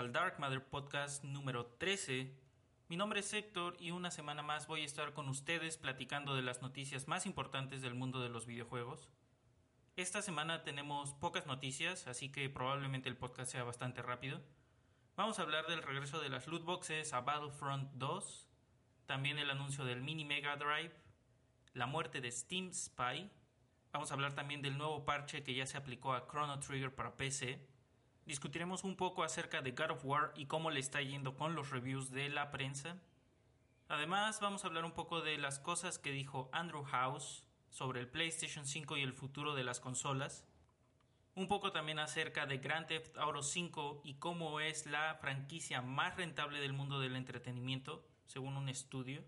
al Dark Matter Podcast número 13. Mi nombre es Héctor y una semana más voy a estar con ustedes platicando de las noticias más importantes del mundo de los videojuegos. Esta semana tenemos pocas noticias, así que probablemente el podcast sea bastante rápido. Vamos a hablar del regreso de las loot boxes a Battlefront 2, también el anuncio del Mini Mega Drive, la muerte de Steam Spy, vamos a hablar también del nuevo parche que ya se aplicó a Chrono Trigger para PC, discutiremos un poco acerca de God of War y cómo le está yendo con los reviews de la prensa. Además, vamos a hablar un poco de las cosas que dijo Andrew House sobre el PlayStation 5 y el futuro de las consolas. Un poco también acerca de Grand Theft Auto 5 y cómo es la franquicia más rentable del mundo del entretenimiento, según un estudio.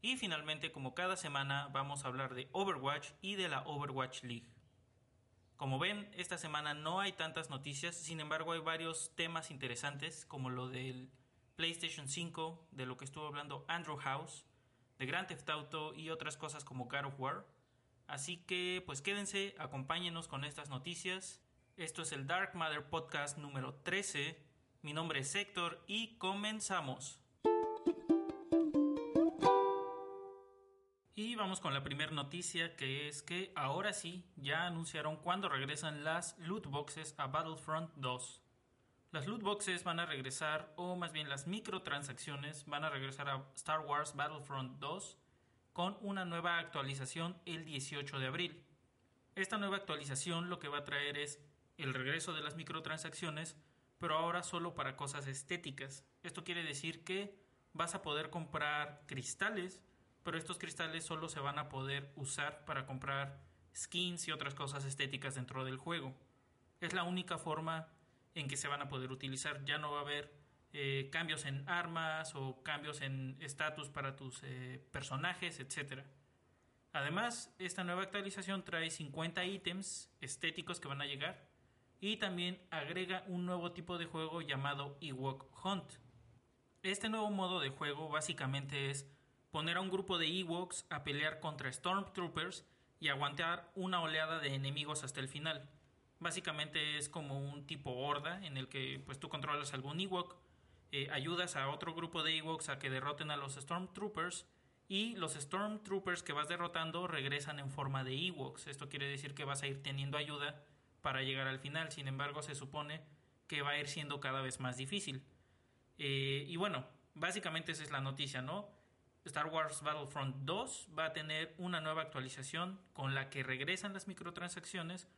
Y finalmente, como cada semana, vamos a hablar de Overwatch y de la Overwatch League. Como ven, esta semana no hay tantas noticias, sin embargo hay varios temas interesantes como lo del PlayStation 5, de lo que estuvo hablando Andrew House, de Grand Theft Auto y otras cosas como God of War. Así que pues quédense, acompáñenos con estas noticias. Esto es el Dark Matter Podcast número 13. Mi nombre es Héctor y comenzamos. Vamos con la primera noticia que es que ahora sí ya anunciaron cuándo regresan las loot boxes a Battlefront 2. Las loot boxes van a regresar, o más bien las microtransacciones van a regresar a Star Wars Battlefront 2 con una nueva actualización el 18 de abril. Esta nueva actualización lo que va a traer es el regreso de las microtransacciones, pero ahora solo para cosas estéticas. Esto quiere decir que vas a poder comprar cristales pero estos cristales solo se van a poder usar para comprar skins y otras cosas estéticas dentro del juego. Es la única forma en que se van a poder utilizar. Ya no va a haber eh, cambios en armas o cambios en estatus para tus eh, personajes, etc. Además, esta nueva actualización trae 50 ítems estéticos que van a llegar y también agrega un nuevo tipo de juego llamado Ewok Hunt. Este nuevo modo de juego básicamente es poner a un grupo de Ewoks a pelear contra Stormtroopers y aguantar una oleada de enemigos hasta el final. Básicamente es como un tipo horda en el que pues tú controlas algún Ewok, eh, ayudas a otro grupo de Ewoks a que derroten a los Stormtroopers y los Stormtroopers que vas derrotando regresan en forma de Ewoks. Esto quiere decir que vas a ir teniendo ayuda para llegar al final. Sin embargo, se supone que va a ir siendo cada vez más difícil. Eh, y bueno, básicamente esa es la noticia, ¿no? Star Wars Battlefront 2 va a tener una nueva actualización con la que regresan las microtransacciones,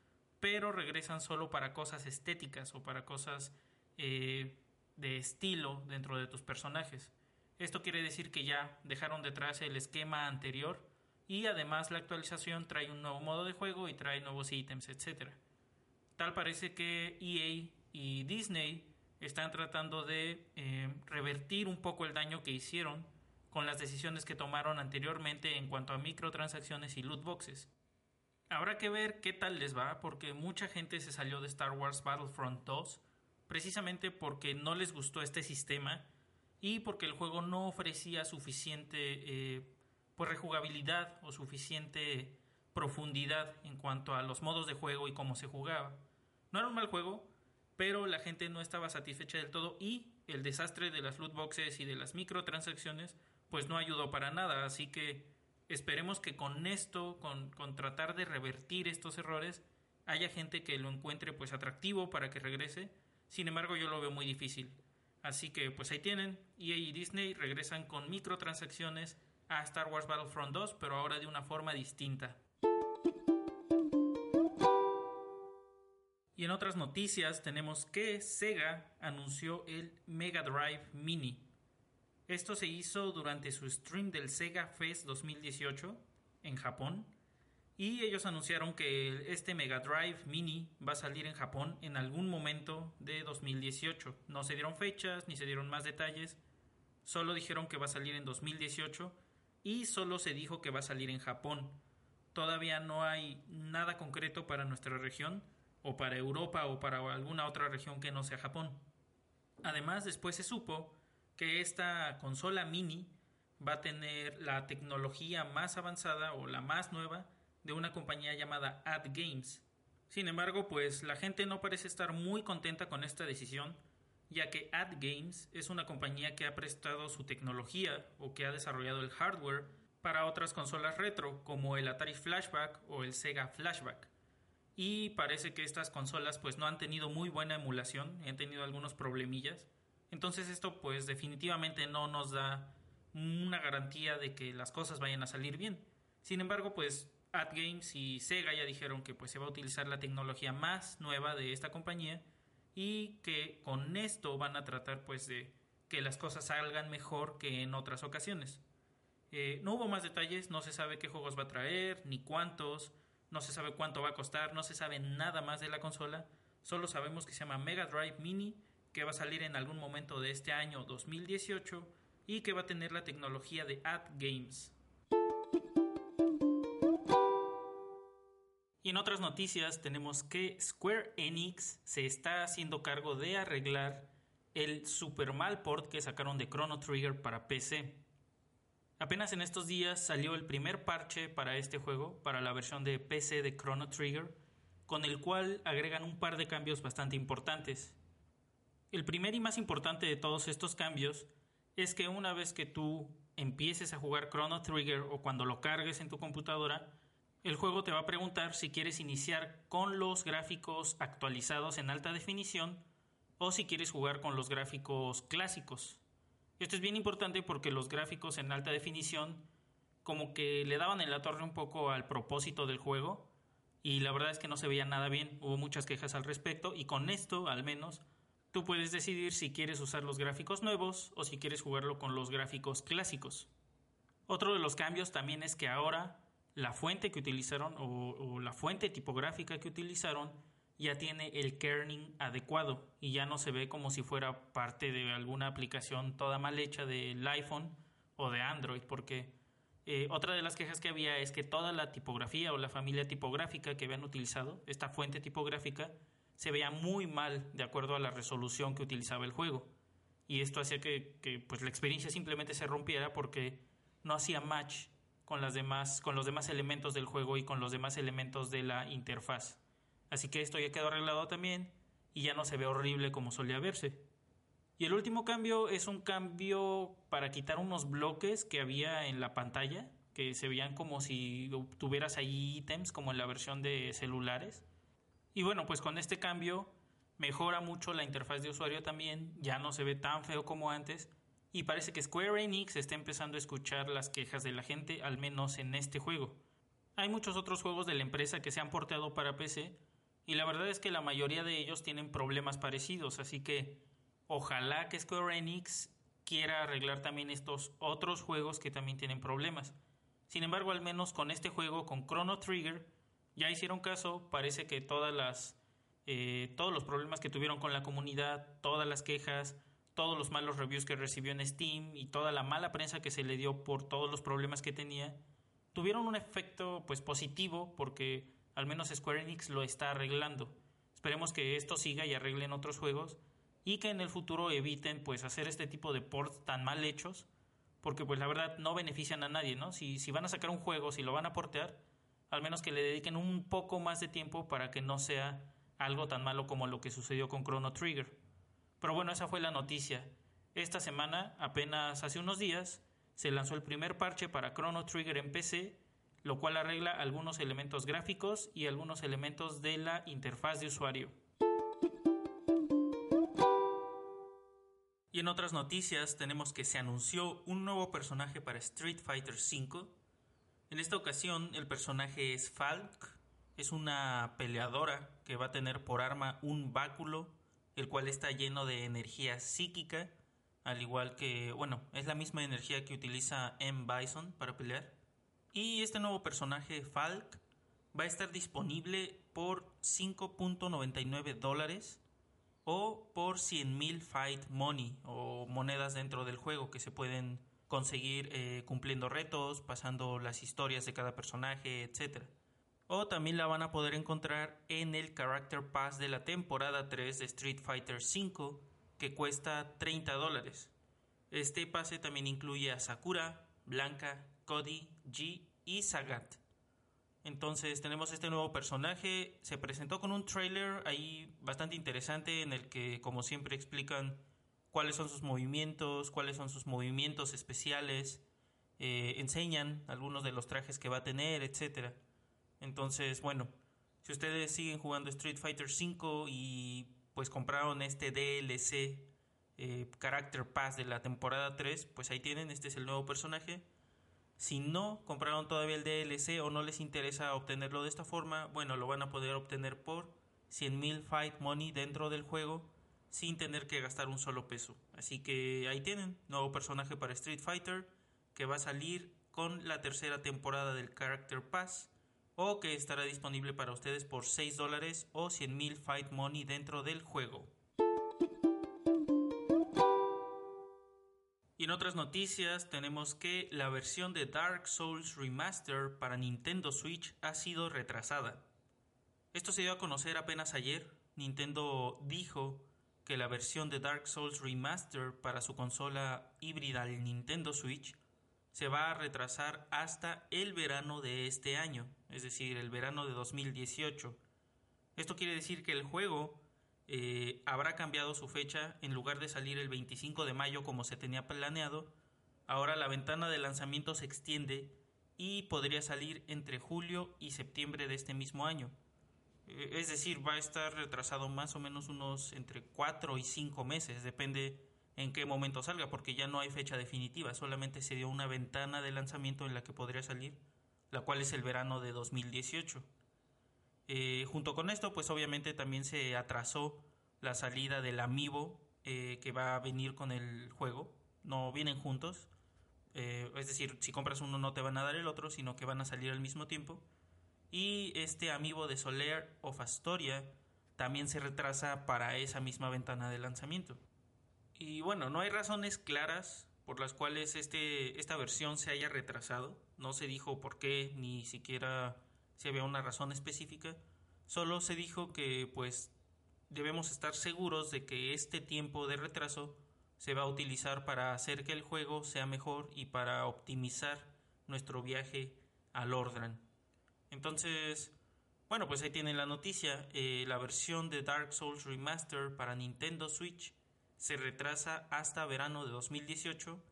pero regresan solo para cosas estéticas o para cosas eh, de estilo dentro de tus personajes. Esto quiere decir que ya dejaron detrás el esquema anterior y además la actualización trae un nuevo modo de juego y trae nuevos ítems, etc. Tal parece que EA y Disney están tratando de eh, revertir un poco el daño que hicieron con las decisiones que tomaron anteriormente en cuanto a microtransacciones y loot boxes. Habrá que ver qué tal les va, porque mucha gente se salió de Star Wars Battlefront 2 precisamente porque no les gustó este sistema y porque el juego no ofrecía suficiente eh, pues rejugabilidad o suficiente profundidad en cuanto a los modos de juego y cómo se jugaba. No era un mal juego, pero la gente no estaba satisfecha del todo y el desastre de las loot boxes y de las microtransacciones pues no ayudó para nada. Así que esperemos que con esto, con, tratar de revertir estos errores, haya gente que lo encuentre pues atractivo para que regrese. Sin embargo, yo lo veo muy difícil. Así que pues ahí tienen, EA y Disney regresan con microtransacciones a Star Wars Battlefront 2, pero ahora de una forma distinta. Y en otras noticias tenemos que Sega anunció el Mega Drive Mini. Esto se hizo durante su stream del Sega Fest 2018 en Japón y ellos anunciaron que este Mega Drive Mini va a salir en Japón en algún momento de 2018. No se dieron fechas ni se dieron más detalles, solo dijeron que va a salir en 2018 y solo se dijo que va a salir en Japón. Todavía no hay nada concreto para nuestra región o para Europa o para alguna otra región que no sea Japón. Además, después se supo que esta consola mini va a tener la tecnología más avanzada o la más nueva de una compañía llamada Ad Games. Sin embargo, pues la gente no parece estar muy contenta con esta decisión, ya que Ad Games es una compañía que ha prestado su tecnología o que ha desarrollado el hardware para otras consolas retro como el Atari Flashback o el Sega Flashback. Y parece que estas consolas pues no han tenido muy buena emulación, han tenido algunos problemillas. Entonces esto pues definitivamente no nos da una garantía de que las cosas vayan a salir bien. Sin embargo, pues AdGames y Sega ya dijeron que pues se va a utilizar la tecnología más nueva de esta compañía y que con esto van a tratar pues de que las cosas salgan mejor que en otras ocasiones. Eh, no hubo más detalles, no se sabe qué juegos va a traer, ni cuántos, no se sabe cuánto va a costar, no se sabe nada más de la consola, solo sabemos que se llama Mega Drive Mini, que va a salir en algún momento de este año 2018 y que va a tener la tecnología de AdGames. Y en otras noticias tenemos que Square Enix se está haciendo cargo de arreglar el super mal port que sacaron de Chrono Trigger para PC. Apenas en estos días salió el primer parche para este juego, para la versión de PC de Chrono Trigger, con el cual agregan un par de cambios bastante importantes. El primer y más importante de todos estos cambios es que una vez que tú empieces a jugar Chrono Trigger o cuando lo cargues en tu computadora, el juego te va a preguntar si quieres iniciar con los gráficos actualizados en alta definición o si quieres jugar con los gráficos clásicos. Esto es bien importante porque los gráficos en alta definición como que le daban en la torre un poco al propósito del juego y la verdad es que no se veía nada bien, hubo muchas quejas al respecto y con esto al menos tú puedes decidir si quieres usar los gráficos nuevos o si quieres jugarlo con los gráficos clásicos. Otro de los cambios también es que ahora la fuente que utilizaron o, la fuente tipográfica que utilizaron ya tiene el kerning adecuado y ya no se ve como si fuera parte de alguna aplicación toda mal hecha del iPhone o de Android, porque eh, otra de las quejas que había es que toda la tipografía o la familia tipográfica que habían utilizado, esta fuente tipográfica, se veía muy mal de acuerdo a la resolución que utilizaba el juego. Y esto hacía que, pues, la experiencia simplemente se rompiera porque no hacía match con, las demás, con los demás elementos del juego y con los demás elementos de la interfaz. Así que esto ya quedó arreglado también y ya no se ve horrible como solía verse. Y el último cambio es un cambio para quitar unos bloques que había en la pantalla, que se veían como si tuvieras ahí ítems como en la versión de celulares. Y bueno, pues con este cambio mejora mucho la interfaz de usuario también, ya no se ve tan feo como antes y parece que Square Enix está empezando a escuchar las quejas de la gente, al menos en este juego. Hay muchos otros juegos de la empresa que se han porteado para PC y la verdad es que la mayoría de ellos tienen problemas parecidos, así que ojalá que Square Enix quiera arreglar también estos otros juegos que también tienen problemas. Sin embargo, al menos con este juego, con Chrono Trigger, ya hicieron caso, parece que todas las, eh, todos los problemas que tuvieron con la comunidad, todas las quejas, todos los malos reviews que recibió en Steam y toda la mala prensa que se le dio por todos los problemas que tenía, tuvieron un efecto pues positivo porque al menos Square Enix lo está arreglando. Esperemos que esto siga y arreglen otros juegos y que en el futuro eviten pues hacer este tipo de ports tan mal hechos porque pues la verdad no benefician a nadie, ¿no? Si, si van a sacar un juego, si lo van a portear, al menos que le dediquen un poco más de tiempo para que no sea algo tan malo como lo que sucedió con Chrono Trigger. Pero bueno, esa fue la noticia. Esta semana, apenas hace unos días, se lanzó el primer parche para Chrono Trigger en PC, lo cual arregla algunos elementos gráficos y algunos elementos de la interfaz de usuario. Y en otras noticias tenemos que se anunció un nuevo personaje para Street Fighter V. En esta ocasión el personaje es Falk, es una peleadora que va a tener por arma un báculo el cual está lleno de energía psíquica, al igual que, bueno, es la misma energía que utiliza M. Bison para pelear. Y este nuevo personaje, Falk, va a estar disponible por 5.99 dólares o por 100.000 Fight Money o monedas dentro del juego que se pueden conseguir eh, cumpliendo retos, pasando las historias de cada personaje, etc. O también la van a poder encontrar en el Character Pass de la temporada 3 de Street Fighter V que cuesta 30 dólares. Este pase también incluye a Sakura, Blanca, Cody, G y Sagat. Entonces tenemos este nuevo personaje, se presentó con un trailer ahí bastante interesante en el que como siempre explican cuáles son sus movimientos, cuáles son sus movimientos especiales, eh, enseñan algunos de los trajes que va a tener, etc. Entonces, bueno, si ustedes siguen jugando Street Fighter V y pues compraron este DLC eh, Character Pass de la temporada 3, pues ahí tienen, este es el nuevo personaje. Si no compraron todavía el DLC o no les interesa obtenerlo de esta forma, bueno, lo van a poder obtener por 100.000 Fight Money dentro del juego sin tener que gastar un solo peso. Así que ahí tienen, nuevo personaje para Street Fighter que va a salir con la tercera temporada del Character Pass o que estará disponible para ustedes por 6 dólares o 100.000 Fight Money dentro del juego. Y en otras noticias tenemos que la versión de Dark Souls Remaster para Nintendo Switch ha sido retrasada. Esto se dio a conocer apenas ayer. Nintendo dijo que la versión de Dark Souls Remaster para su consola híbrida del Nintendo Switch se va a retrasar hasta el verano de este año, es decir, el verano de 2018. Esto quiere decir que el juego eh, habrá cambiado su fecha, en lugar de salir el 25 de mayo como se tenía planeado, ahora la ventana de lanzamiento se extiende y podría salir entre julio y septiembre de este mismo año. Es decir, va a estar retrasado más o menos unos entre 4 y 5 meses, depende en qué momento salga, porque ya no hay fecha definitiva, solamente se dio una ventana de lanzamiento en la que podría salir, la cual es el verano de 2018. Eh, junto con esto, pues obviamente también se atrasó la salida del Amiibo eh, que va a venir con el juego. No vienen juntos. Eh, es decir, si compras uno no te van a dar el otro, sino que van a salir al mismo tiempo. Y este Amiibo de Soler of Astoria también se retrasa para esa misma ventana de lanzamiento. Y bueno, no hay razones claras por las cuales este, esta versión se haya retrasado. No se dijo por qué, ni siquiera si había una razón específica, solo se dijo que pues debemos estar seguros de que este tiempo de retraso se va a utilizar para hacer que el juego sea mejor y para optimizar nuestro viaje al Ordran. Entonces, bueno, pues ahí tienen la noticia. Eh, la versión de Dark Souls Remaster para Nintendo Switch se retrasa hasta verano de 2018.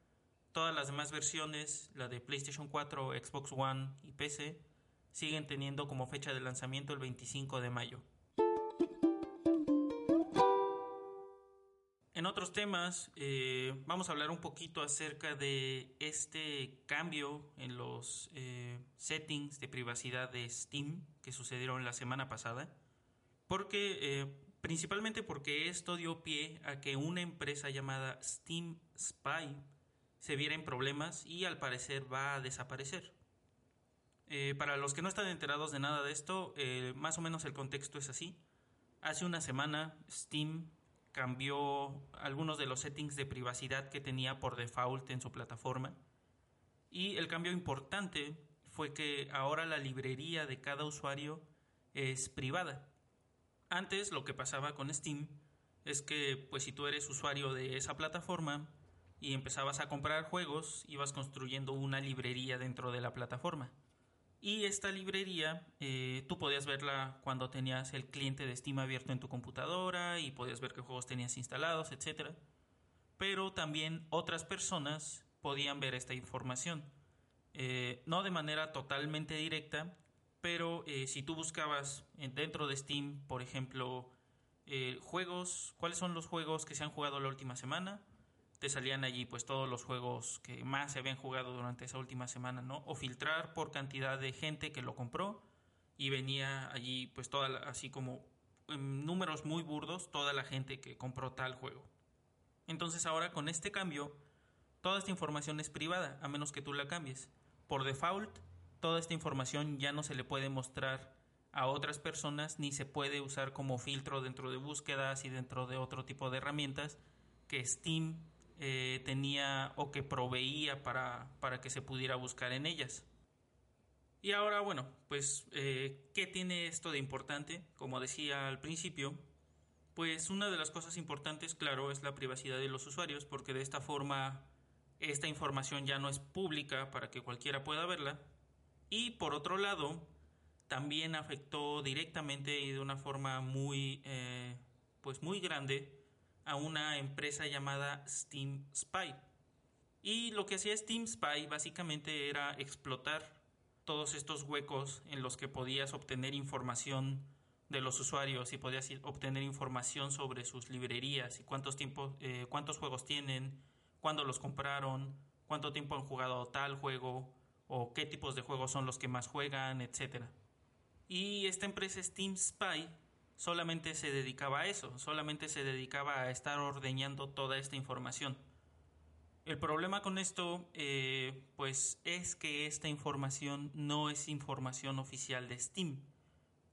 Todas las demás versiones, la de PlayStation 4, Xbox One y PC, siguen teniendo como fecha de lanzamiento el 25 de mayo. En otros temas, eh, vamos a hablar un poquito acerca de este cambio en los eh, settings de privacidad de Steam que sucedieron la semana pasada, porque eh, principalmente porque esto dio pie a que una empresa llamada Steam Spy se viera en problemas y al parecer va a desaparecer. Para los que no están enterados de nada de esto, más o menos el contexto es así. Hace una semana Steam cambió algunos de los settings de privacidad que tenía por default en su plataforma. Y el cambio importante fue que ahora la librería de cada usuario es privada. Antes lo que pasaba con Steam es que pues si tú eres usuario de esa plataforma y empezabas a comprar juegos, ibas construyendo una librería dentro de la plataforma. Y esta librería, eh, tú podías verla cuando tenías el cliente de Steam abierto en tu computadora y podías ver qué juegos tenías instalados, etc. Pero también otras personas podían ver esta información. Eh, no de manera totalmente directa, pero eh, si tú buscabas dentro de Steam, por ejemplo, juegos, ¿cuáles son los juegos que se han jugado la última semana? Te salían allí pues todos los juegos que más se habían jugado durante esa última semana, ¿no? O filtrar por cantidad de gente que lo compró y venía allí pues toda así como en números muy burdos toda la gente que compró tal juego. Entonces ahora con este cambio, toda esta información es privada, a menos que tú la cambies. Por default, toda esta información ya no se le puede mostrar a otras personas ni se puede usar como filtro dentro de búsquedas y dentro de otro tipo de herramientas que Steam eh, tenía o que proveía para, para, que se pudiera buscar en ellas. Y ahora, bueno, pues, eh, ¿qué tiene esto de importante? Como decía al principio, pues una de las cosas importantes, claro, es la privacidad de los usuarios, porque de esta forma esta información ya no es pública para que cualquiera pueda verla. Y por otro lado, también afectó directamente y de una forma muy, eh, pues muy grande a una empresa llamada Steam Spy. Y lo que hacía Steam Spy básicamente era explotar todos estos huecos en los que podías obtener información de los usuarios y podías obtener información sobre sus librerías y cuántos, tiempos, eh, cuántos juegos tienen, cuándo los compraron, cuánto tiempo han jugado tal juego o qué tipos de juegos son los que más juegan, etc. Y esta empresa Steam Spy solamente se dedicaba a eso, solamente se dedicaba a estar ordeñando toda esta información. El problema con esto, eh, pues, es que esta información no es información oficial de Steam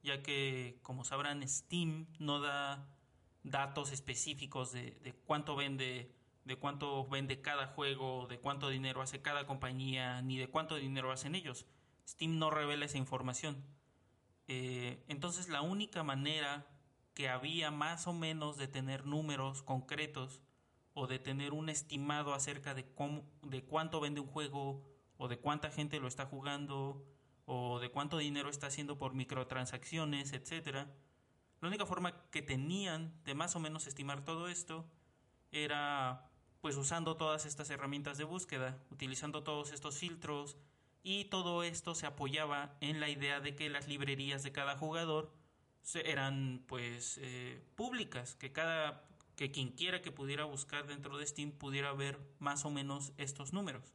ya que, como sabrán, Steam no da datos específicos de, cuánto vende de cuánto vende cada juego, de cuánto dinero hace cada compañía, ni de cuánto dinero hacen ellos. Steam no revela esa información. Eh, entonces la única manera que había más o menos de tener números concretos o de tener un estimado acerca de, cómo, de cuánto vende un juego o de cuánta gente lo está jugando o de cuánto dinero está haciendo por microtransacciones, etcétera. La única forma que tenían de más o menos estimar todo esto era pues usando todas estas herramientas de búsqueda, utilizando todos estos filtros y todo esto se apoyaba en la idea de que las librerías de cada jugador eran pues eh, públicas, que cada que quien quiera que pudiera buscar dentro de Steam pudiera ver más o menos estos números.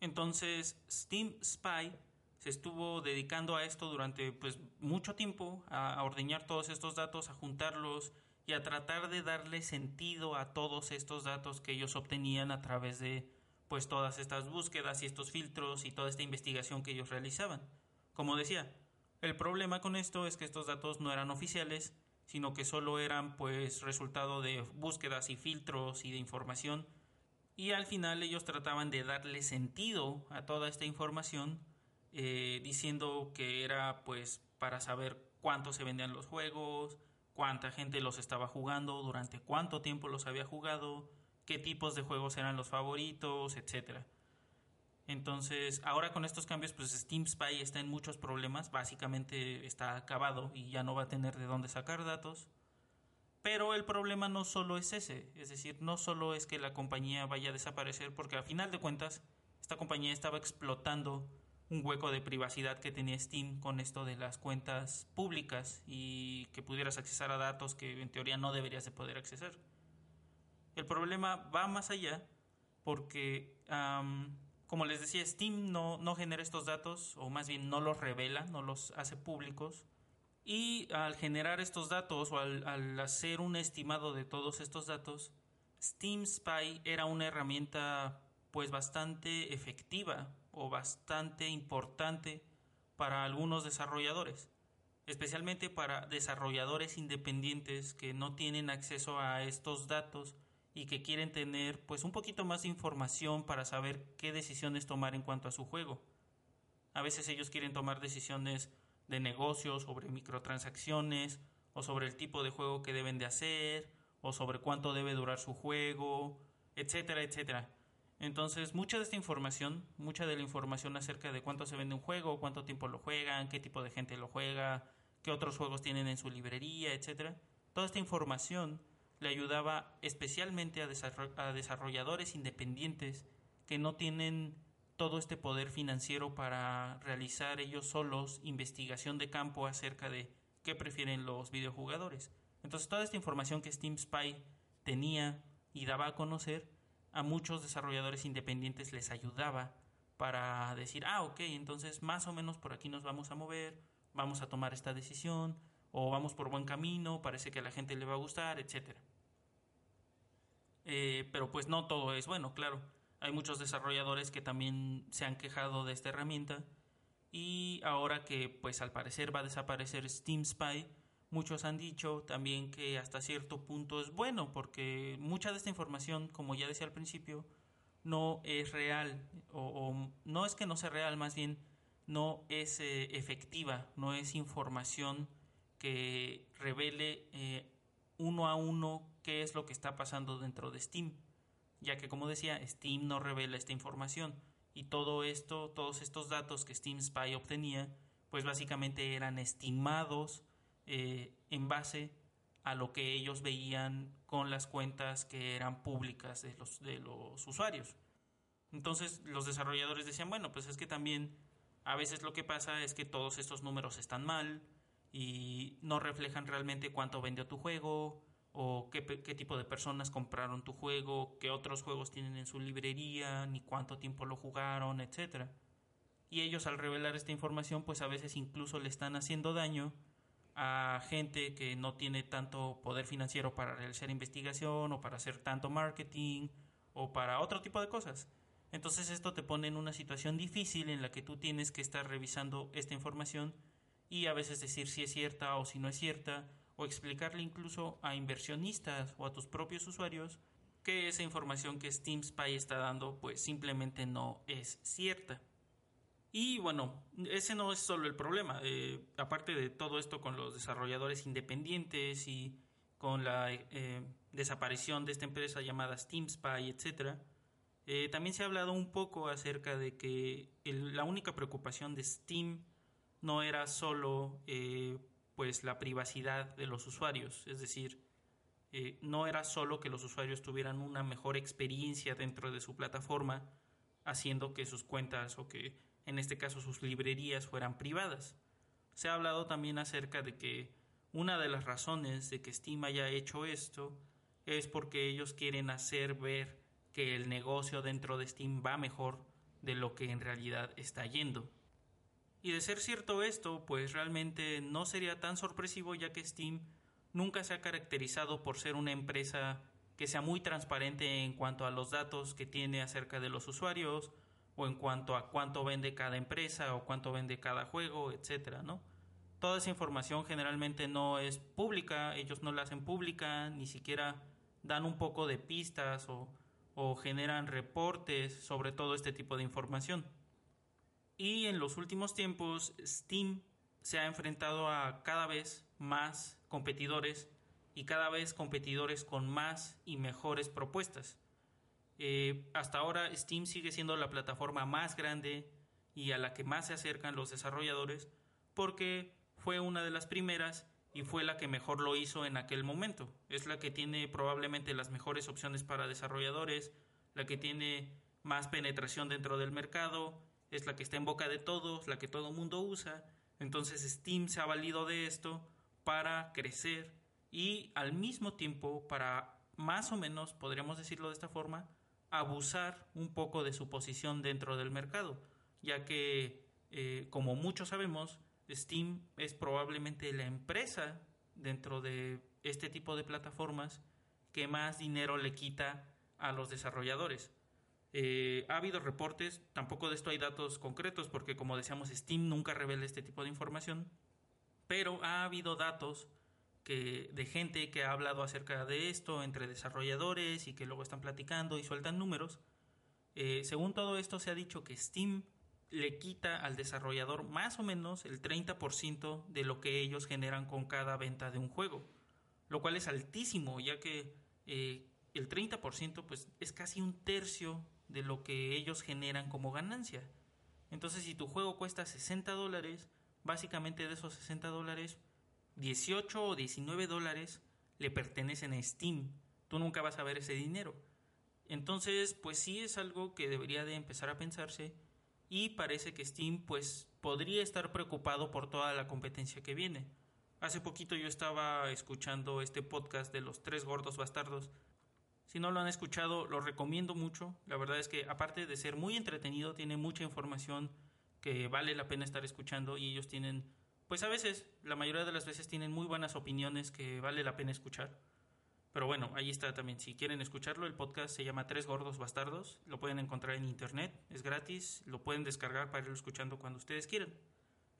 Entonces Steam Spy se estuvo dedicando a esto durante pues mucho tiempo, a, ordeñar todos estos datos, a juntarlos y a tratar de darle sentido a todos estos datos que ellos obtenían a través de pues todas estas búsquedas y estos filtros y toda esta investigación que ellos realizaban. Como decía, el problema con esto es que estos datos no eran oficiales, sino que solo eran pues resultado de búsquedas y filtros y de información y al final ellos trataban de darle sentido a toda esta información eh, diciendo que era pues para saber cuánto se vendían los juegos, cuánta gente los estaba jugando, durante cuánto tiempo los había jugado, qué tipos de juegos eran los favoritos, etcétera. Entonces, ahora con estos cambios, pues Steam Spy está en muchos problemas, básicamente está acabado y ya no va a tener de dónde sacar datos. Pero el problema no solo es ese, es decir, no solo es que la compañía vaya a desaparecer, porque a final de cuentas, esta compañía estaba explotando un hueco de privacidad que tenía Steam con esto de las cuentas públicas y que pudieras accesar a datos que en teoría no deberías de poder acceder. El problema va más allá porque, como les decía, Steam no, no genera estos datos o más bien no los revela, no los hace públicos. Y al generar estos datos o al, al hacer un estimado de todos estos datos, Steam Spy era una herramienta pues bastante efectiva o bastante importante para algunos desarrolladores, especialmente para desarrolladores independientes que no tienen acceso a estos datos y que quieren tener pues un poquito más de información para saber qué decisiones tomar en cuanto a su juego. A veces ellos quieren tomar decisiones de negocio sobre microtransacciones o sobre el tipo de juego que deben de hacer o sobre cuánto debe durar su juego, etcétera, etcétera. Entonces, mucha de esta información, mucha de la información acerca de cuánto se vende un juego, cuánto tiempo lo juegan, qué tipo de gente lo juega, qué otros juegos tienen en su librería, etcétera, toda esta información le ayudaba especialmente a, desarrolladores independientes que no tienen todo este poder financiero para realizar ellos solos investigación de campo acerca de qué prefieren los videojugadores. Entonces toda esta información que Steam Spy tenía y daba a conocer a muchos desarrolladores independientes les ayudaba para decir, ah, ok, entonces más o menos por aquí nos vamos a mover, vamos a tomar esta decisión, o vamos por buen camino, parece que a la gente le va a gustar, etc. Eh, pero pues no todo es bueno, claro. Hay muchos desarrolladores que también se han quejado de esta herramienta y ahora que pues al parecer va a desaparecer Steam Spy, muchos han dicho también que hasta cierto punto es bueno porque mucha de esta información, como ya decía al principio, no es real o, no es que no sea real, más bien no es eh, efectiva, no es información que revele eh, uno a uno qué es lo que está pasando dentro de Steam, ya que como decía, Steam no revela esta información y todo esto, todos estos datos que Steam Spy obtenía, pues básicamente eran estimados eh, en base a lo que ellos veían con las cuentas que eran públicas de los, de los usuarios. Entonces los desarrolladores decían, bueno, pues es que también a veces lo que pasa es que todos estos números están mal y no reflejan realmente cuánto vendió tu juego o qué, qué, tipo de personas compraron tu juego, qué otros juegos tienen en su librería, ni cuánto tiempo lo jugaron, etc. Y ellos al revelar esta información pues a veces incluso le están haciendo daño a gente que no tiene tanto poder financiero para realizar investigación o para hacer tanto marketing o para otro tipo de cosas. Entonces esto te pone en una situación difícil en la que tú tienes que estar revisando esta información y a veces decir si es cierta o si no es cierta o explicarle incluso a inversionistas o a tus propios usuarios que esa información que Steam Spy está dando pues simplemente no es cierta. Y bueno, ese no es solo el problema. Eh, aparte de todo esto con los desarrolladores independientes y con la eh, desaparición de esta empresa llamada Steam Spy, etc., eh, también se ha hablado un poco acerca de que la única preocupación de Steam no era solo pues la privacidad de los usuarios, es decir, no era solo que los usuarios tuvieran una mejor experiencia dentro de su plataforma, haciendo que sus cuentas o que en este caso sus librerías, fueran privadas. Se ha hablado también acerca de que una de las razones de que Steam haya hecho esto es porque ellos quieren hacer ver que el negocio dentro de Steam va mejor de lo que en realidad está yendo. Y de ser cierto esto, pues realmente no sería tan sorpresivo ya que Steam nunca se ha caracterizado por ser una empresa que sea muy transparente en cuanto a los datos que tiene acerca de los usuarios o en cuanto a cuánto vende cada empresa o cuánto vende cada juego, etcétera, ¿no? Toda esa información generalmente no es pública, ellos no la hacen pública, ni siquiera dan un poco de pistas o, o generan reportes sobre todo este tipo de información. Y en los últimos tiempos Steam se ha enfrentado a cada vez más competidores y cada vez competidores con más y mejores propuestas. Eh, hasta ahora Steam sigue siendo la plataforma más grande y a la que más se acercan los desarrolladores porque fue una de las primeras y fue la que mejor lo hizo en aquel momento. Es la que tiene probablemente las mejores opciones para desarrolladores, la que tiene más penetración dentro del mercado, es la que está en boca de todos, la que todo mundo usa. Entonces Steam se ha valido de esto para crecer y al mismo tiempo para más o menos, podríamos decirlo de esta forma, abusar un poco de su posición dentro del mercado, ya que, eh, como muchos sabemos, Steam es probablemente la empresa dentro de este tipo de plataformas que más dinero le quita a los desarrolladores. Eh, ha habido reportes, tampoco de esto hay datos concretos porque como decíamos Steam nunca revela este tipo de información, pero ha habido datos que, de gente que ha hablado acerca de esto entre desarrolladores y que luego están platicando y sueltan números. Eh, según todo esto se ha dicho que Steam le quita al desarrollador más o menos el 30% de lo que ellos generan con cada venta de un juego, lo cual es altísimo ya que eh, el 30% pues es casi un tercio de lo que ellos generan como ganancia. Entonces si tu juego cuesta 60 dólares, básicamente de esos 60 dólares 18 o 19 dólares le pertenecen a Steam. Tú nunca vas a ver ese dinero. Entonces, pues sí es algo que debería de empezar a pensarse y parece que Steam pues podría estar preocupado por toda la competencia que viene. Hace poquito yo estaba escuchando este podcast de los tres gordos bastardos. Si no lo han escuchado, lo recomiendo mucho. La verdad es que aparte de ser muy entretenido, tiene mucha información que vale la pena estar escuchando y ellos tienen pues a veces, la mayoría de las veces tienen muy buenas opiniones que vale la pena escuchar. Pero bueno, ahí está también. Si quieren escucharlo, el podcast se llama Tres Gordos Bastardos. Lo pueden encontrar en internet, es gratis, lo pueden descargar para irlo escuchando cuando ustedes quieran.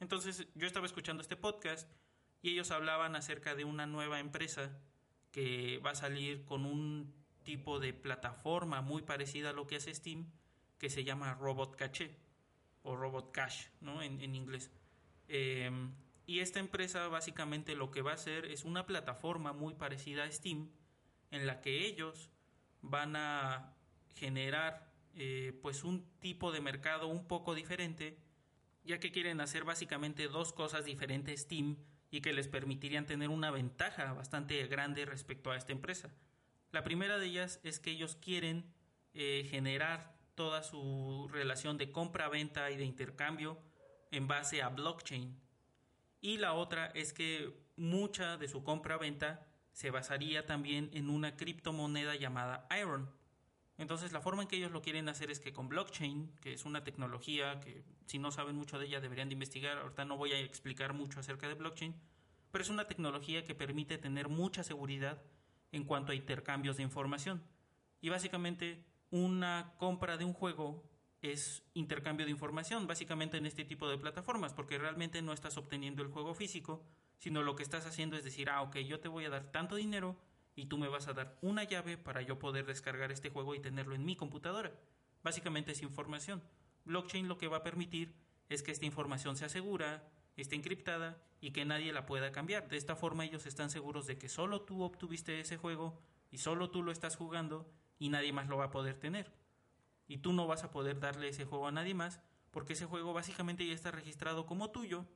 Entonces yo estaba escuchando este podcast y ellos hablaban acerca de una nueva empresa que va a salir con un tipo de plataforma muy parecida a lo que hace Steam, que se llama Robot Cache o Robot Cash, ¿no? En, inglés. Em, y esta empresa básicamente lo que va a hacer es una plataforma muy parecida a Steam, en la que ellos van a generar eh, pues un tipo de mercado un poco diferente, ya que quieren hacer básicamente dos cosas diferentes Steam y que les permitirían tener una ventaja bastante grande respecto a esta empresa. La primera de ellas es que ellos quieren eh, generar toda su relación de compra-venta y de intercambio en base a blockchain. Y la otra es que mucha de su compra-venta se basaría también en una criptomoneda llamada Iron. Entonces la forma en que ellos lo quieren hacer es que con blockchain, que es una tecnología que si no saben mucho de ella deberían de investigar, ahorita no voy a explicar mucho acerca de blockchain, pero es una tecnología que permite tener mucha seguridad en cuanto a intercambios de información. Y básicamente una compra de un juego es intercambio de información, básicamente en este tipo de plataformas, porque realmente no estás obteniendo el juego físico, sino lo que estás haciendo es decir, ah, ok, yo te voy a dar tanto dinero y tú me vas a dar una llave para yo poder descargar este juego y tenerlo en mi computadora. Básicamente es información. Blockchain lo que va a permitir es que esta información sea segura, esté encriptada y que nadie la pueda cambiar. De esta forma ellos están seguros de que solo tú obtuviste ese juego y solo tú lo estás jugando y nadie más lo va a poder tener. Y tú no vas a poder darle ese juego a nadie más porque ese juego básicamente ya está registrado como tuyo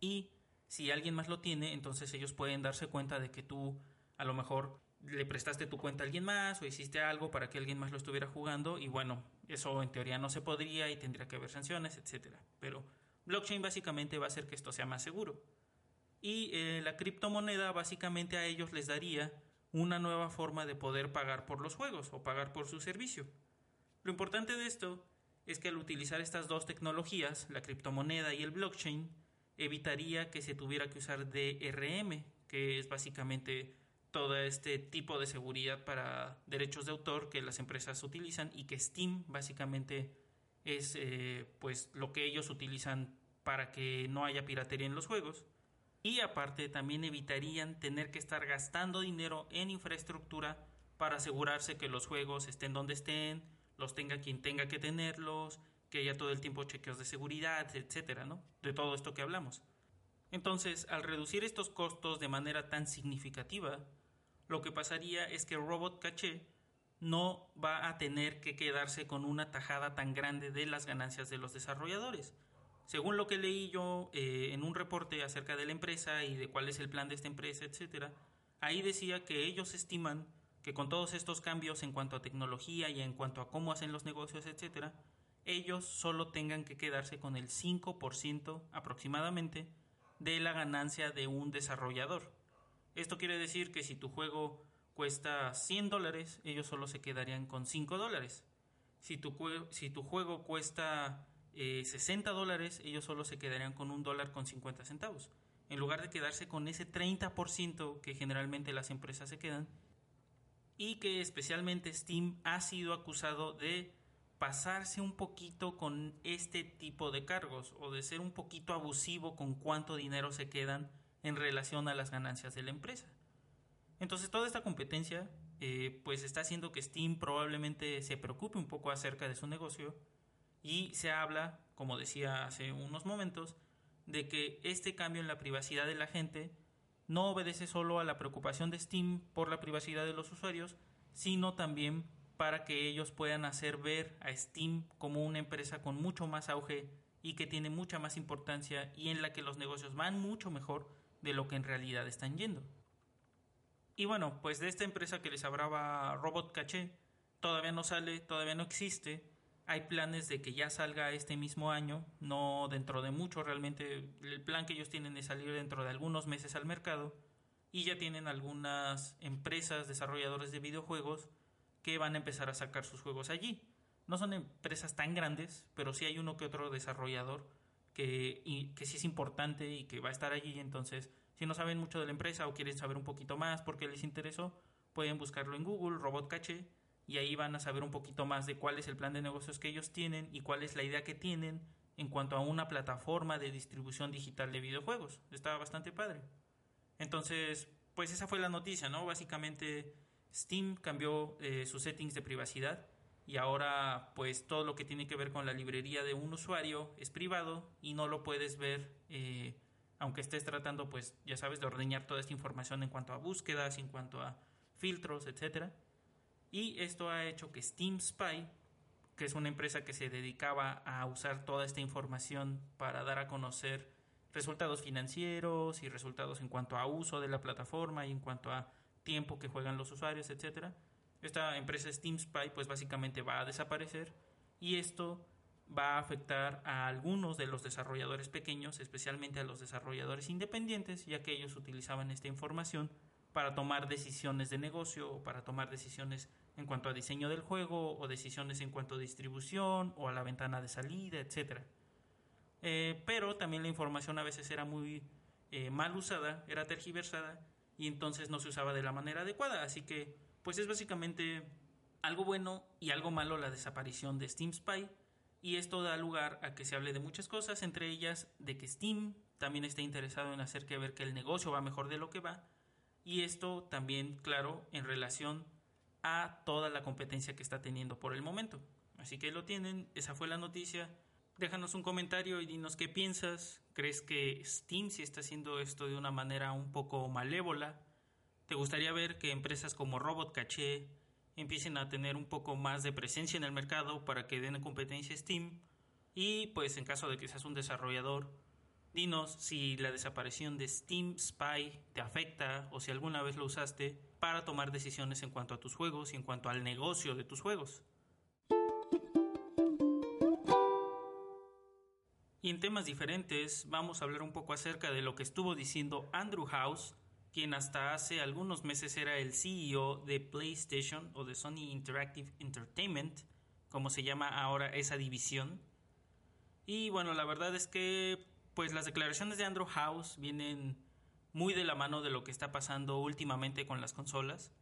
y si alguien más lo tiene, entonces ellos pueden darse cuenta de que tú a lo mejor le prestaste tu cuenta a alguien más o hiciste algo para que alguien más lo estuviera jugando y bueno, eso en teoría no se podría y tendría que haber sanciones, etcétera. Pero blockchain básicamente va a hacer que esto sea más seguro. Y eh, la criptomoneda básicamente a ellos les daría una nueva forma de poder pagar por los juegos o pagar por su servicio. Lo importante de esto es que al utilizar estas dos tecnologías, la criptomoneda y el blockchain, evitaría que se tuviera que usar DRM, que es básicamente todo este tipo de seguridad para derechos de autor que las empresas utilizan y que Steam básicamente es eh, pues lo que ellos utilizan para que no haya piratería en los juegos y aparte también evitarían tener que estar gastando dinero en infraestructura para asegurarse que los juegos estén donde estén, los tenga quien tenga que tenerlos, que haya todo el tiempo chequeos de seguridad, etcétera, ¿no? De todo esto que hablamos. Entonces, al reducir estos costos de manera tan significativa, lo que pasaría es que Robot Caché no va a tener que quedarse con una tajada tan grande de las ganancias de los desarrolladores. Según lo que leí yo eh, en un reporte acerca de la empresa y de cuál es el plan de esta empresa, etcétera, ahí decía que ellos estiman que con todos estos cambios en cuanto a tecnología y en cuanto a cómo hacen los negocios, etcétera, ellos solo tengan que quedarse con el 5% aproximadamente de la ganancia de un desarrollador. Esto quiere decir que si tu juego cuesta 100 dólares, ellos solo se quedarían con 5 dólares. Si tu, si tu juego cuesta 60 eh, dólares, ellos solo se quedarían con un dólar con 50 centavos. En lugar de quedarse con ese 30% que generalmente las empresas se quedan. Y que especialmente Steam ha sido acusado de pasarse un poquito con este tipo de cargos o de ser un poquito abusivo con cuánto dinero se quedan en relación a las ganancias de la empresa. Entonces toda esta competencia eh, pues está haciendo que Steam probablemente se preocupe un poco acerca de su negocio y se habla, como decía hace unos momentos, de que este cambio en la privacidad de la gente no obedece solo a la preocupación de Steam por la privacidad de los usuarios, sino también para que ellos puedan hacer ver a Steam como una empresa con mucho más auge y que tiene mucha más importancia y en la que los negocios van mucho mejor de lo que en realidad están yendo. Y bueno, pues de esta empresa que les hablaba Robot Caché, todavía no sale, todavía no existe. Hay planes de que ya salga este mismo año, no dentro de mucho, realmente el plan que ellos tienen es salir dentro de algunos meses al mercado y ya tienen algunas empresas desarrolladores de videojuegos que van a empezar a sacar sus juegos allí. No son empresas tan grandes, pero sí hay uno que otro desarrollador que, que sí es importante y que va a estar allí. Entonces, si no saben mucho de la empresa o quieren saber un poquito más porque les interesó, pueden buscarlo en Google, Robot Caché, y ahí van a saber un poquito más de cuál es el plan de negocios que ellos tienen y cuál es la idea que tienen en cuanto a una plataforma de distribución digital de videojuegos. Estaba bastante padre. Entonces, pues esa fue la noticia, ¿no? Básicamente Steam cambió eh, sus settings de privacidad y ahora pues todo lo que tiene que ver con la librería de un usuario es privado y no lo puedes ver eh, aunque estés tratando pues ya sabes de ordeñar toda esta información en cuanto a búsquedas, en cuanto a filtros, etcétera. Y esto ha hecho que Steam Spy, que es una empresa que se dedicaba a usar toda esta información para dar a conocer resultados financieros y resultados en cuanto a uso de la plataforma y en cuanto a tiempo que juegan los usuarios, etcétera. Esta empresa Steam Spy pues básicamente va a desaparecer y esto va a afectar a algunos de los desarrolladores pequeños, especialmente a los desarrolladores independientes, ya que ellos utilizaban esta información para tomar decisiones de negocio para tomar decisiones en cuanto a diseño del juego o decisiones en cuanto a distribución o a la ventana de salida, etc. Eh, pero también la información a veces era muy eh, mal usada, era tergiversada y entonces no se usaba de la manera adecuada. Así que pues es básicamente algo bueno y algo malo la desaparición de Steam Spy y esto da lugar a que se hable de muchas cosas, entre ellas de que Steam también está interesado en hacer que ver que el negocio va mejor de lo que va y esto también, claro, en relación a toda la competencia que está teniendo por el momento. Así que lo tienen, esa fue la noticia. Déjanos un comentario y dinos qué piensas. ¿Crees que Steam sí está haciendo esto de una manera un poco malévola? ¿Te gustaría ver que empresas como Robot Caché empiecen a tener un poco más de presencia en el mercado para que den competencia a Steam? Y pues en caso de que seas un desarrollador, Dinos si la desaparición de Steam Spy te afecta o si alguna vez lo usaste para tomar decisiones en cuanto a tus juegos y en cuanto al negocio de tus juegos. Y en temas diferentes vamos a hablar un poco acerca de lo que estuvo diciendo Andrew House, quien hasta hace algunos meses era el CEO de PlayStation o de Sony Interactive Entertainment, como se llama ahora esa división. Y bueno, la verdad es que pues las declaraciones de Andrew House vienen muy de la mano de lo que está pasando últimamente con las consolas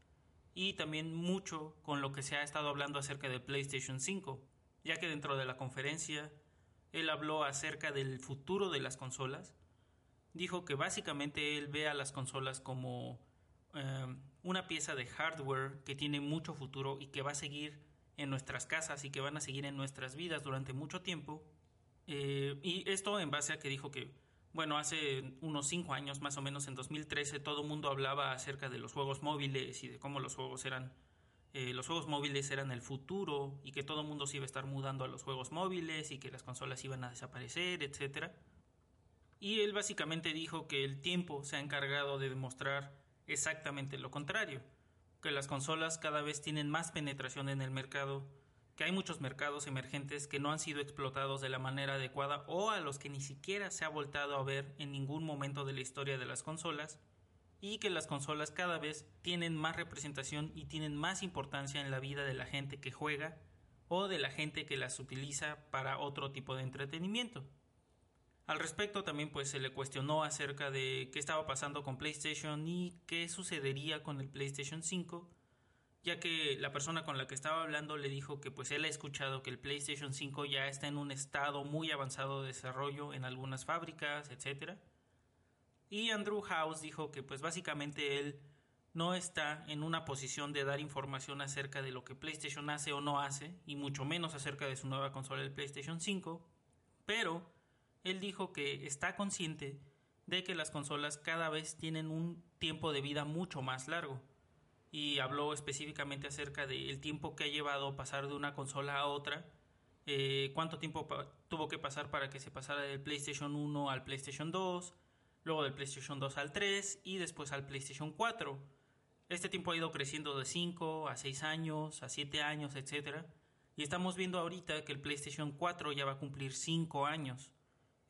y también mucho con lo que se ha estado hablando acerca de PlayStation 5, ya que dentro de la conferencia él habló acerca del futuro de las consolas, dijo que básicamente él ve a las consolas como eh, una pieza de hardware que tiene mucho futuro y que va a seguir en nuestras casas y que van a seguir en nuestras vidas durante mucho tiempo eh, y esto en base a que dijo que, bueno, hace unos cinco años, más o menos en 2013, todo el mundo hablaba acerca de los juegos móviles y de cómo los juegos eran, eh, los juegos móviles eran el futuro y que todo el mundo se iba a estar mudando a los juegos móviles y que las consolas iban a desaparecer, etcétera. Y él básicamente dijo que el tiempo se ha encargado de demostrar exactamente lo contrario, que las consolas cada vez tienen más penetración en el mercado que hay muchos mercados emergentes que no han sido explotados de la manera adecuada o a los que ni siquiera se ha voltado a ver en ningún momento de la historia de las consolas y que las consolas cada vez tienen más representación y tienen más importancia en la vida de la gente que juega o de la gente que las utiliza para otro tipo de entretenimiento. Al respecto también pues se le cuestionó acerca de qué estaba pasando con PlayStation y qué sucedería con el PlayStation 5 ya que la persona con la que estaba hablando le dijo que pues él ha escuchado que el PlayStation 5 ya está en un estado muy avanzado de desarrollo en algunas fábricas, etc. Y Andrew House dijo que pues básicamente él no está en una posición de dar información acerca de lo que PlayStation hace o no hace, y mucho menos acerca de su nueva consola el PlayStation 5, pero él dijo que está consciente de que las consolas cada vez tienen un tiempo de vida mucho más largo y habló específicamente acerca del tiempo que ha llevado pasar de una consola a otra, eh, cuánto tiempo tuvo que pasar para que se pasara del PlayStation 1 al PlayStation 2, luego del PlayStation 2 al 3 y después al PlayStation 4. Este tiempo ha ido creciendo de 5 a 6 años, a 7 años, etc. Y estamos viendo ahorita que el PlayStation 4 ya va a cumplir 5 años.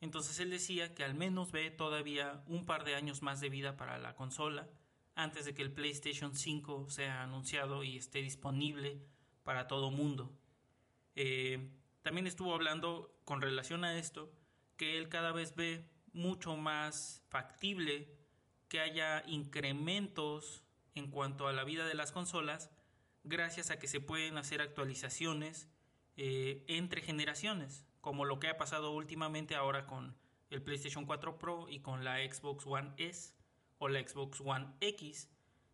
Entonces él decía que al menos ve todavía un par de años más de vida para la consola antes de que el PlayStation 5 sea anunciado y esté disponible para todo mundo. Eh, también estuvo hablando con relación a esto que él cada vez ve mucho más factible que haya incrementos en cuanto a la vida de las consolas gracias a que se pueden hacer actualizaciones eh, entre generaciones, como lo que ha pasado últimamente ahora con el PlayStation 4 Pro y con la Xbox One S o la Xbox One X,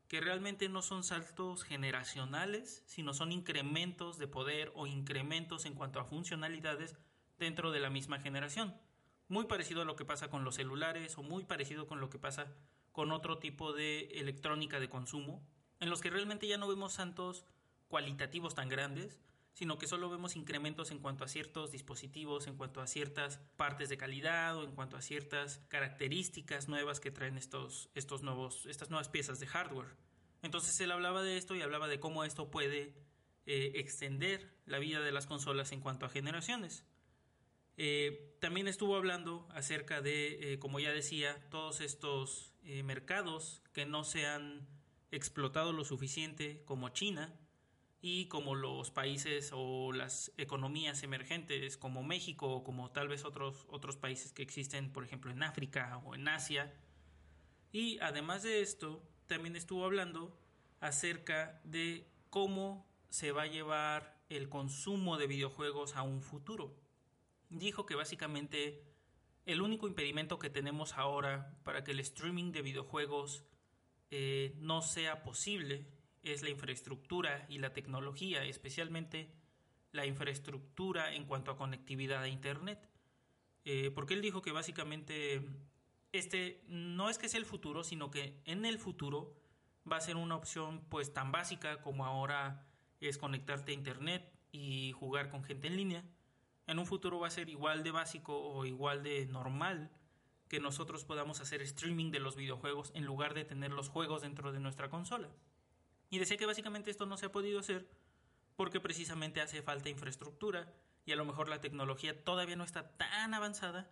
que realmente no son saltos generacionales, sino son incrementos de poder o incrementos en cuanto a funcionalidades dentro de la misma generación. Muy parecido a lo que pasa con los celulares o muy parecido con lo que pasa con otro tipo de electrónica de consumo, en los que realmente ya no vemos santos cualitativos tan grandes, sino que solo vemos incrementos en cuanto a ciertos dispositivos, en cuanto a ciertas partes de calidad o en cuanto a ciertas características nuevas que traen estos, estos nuevos, estas nuevas piezas de hardware. Entonces él hablaba de esto y hablaba de cómo esto puede eh, extender la vida de las consolas en cuanto a generaciones. Eh, también estuvo hablando acerca de, eh, como ya decía, todos estos mercados que no se han explotado lo suficiente como China, y como los países o las economías emergentes como México o como tal vez otros, otros países que existen, por ejemplo, en África o en Asia. Y además de esto, también estuvo hablando acerca de cómo se va a llevar el consumo de videojuegos a un futuro. Dijo que básicamente el único impedimento que tenemos ahora para que el streaming de videojuegos eh, no sea posible es la infraestructura y la tecnología, especialmente la infraestructura en cuanto a conectividad a Internet. Eh, porque él dijo que básicamente este no es que sea el futuro, sino que en el futuro va a ser una opción pues tan básica como ahora es conectarte a Internet y jugar con gente en línea. En un futuro va a ser igual de básico o igual de normal que nosotros podamos hacer streaming de los videojuegos en lugar de tener los juegos dentro de nuestra consola. Y decía que básicamente esto no se ha podido hacer porque precisamente hace falta infraestructura y a lo mejor la tecnología todavía no está tan avanzada,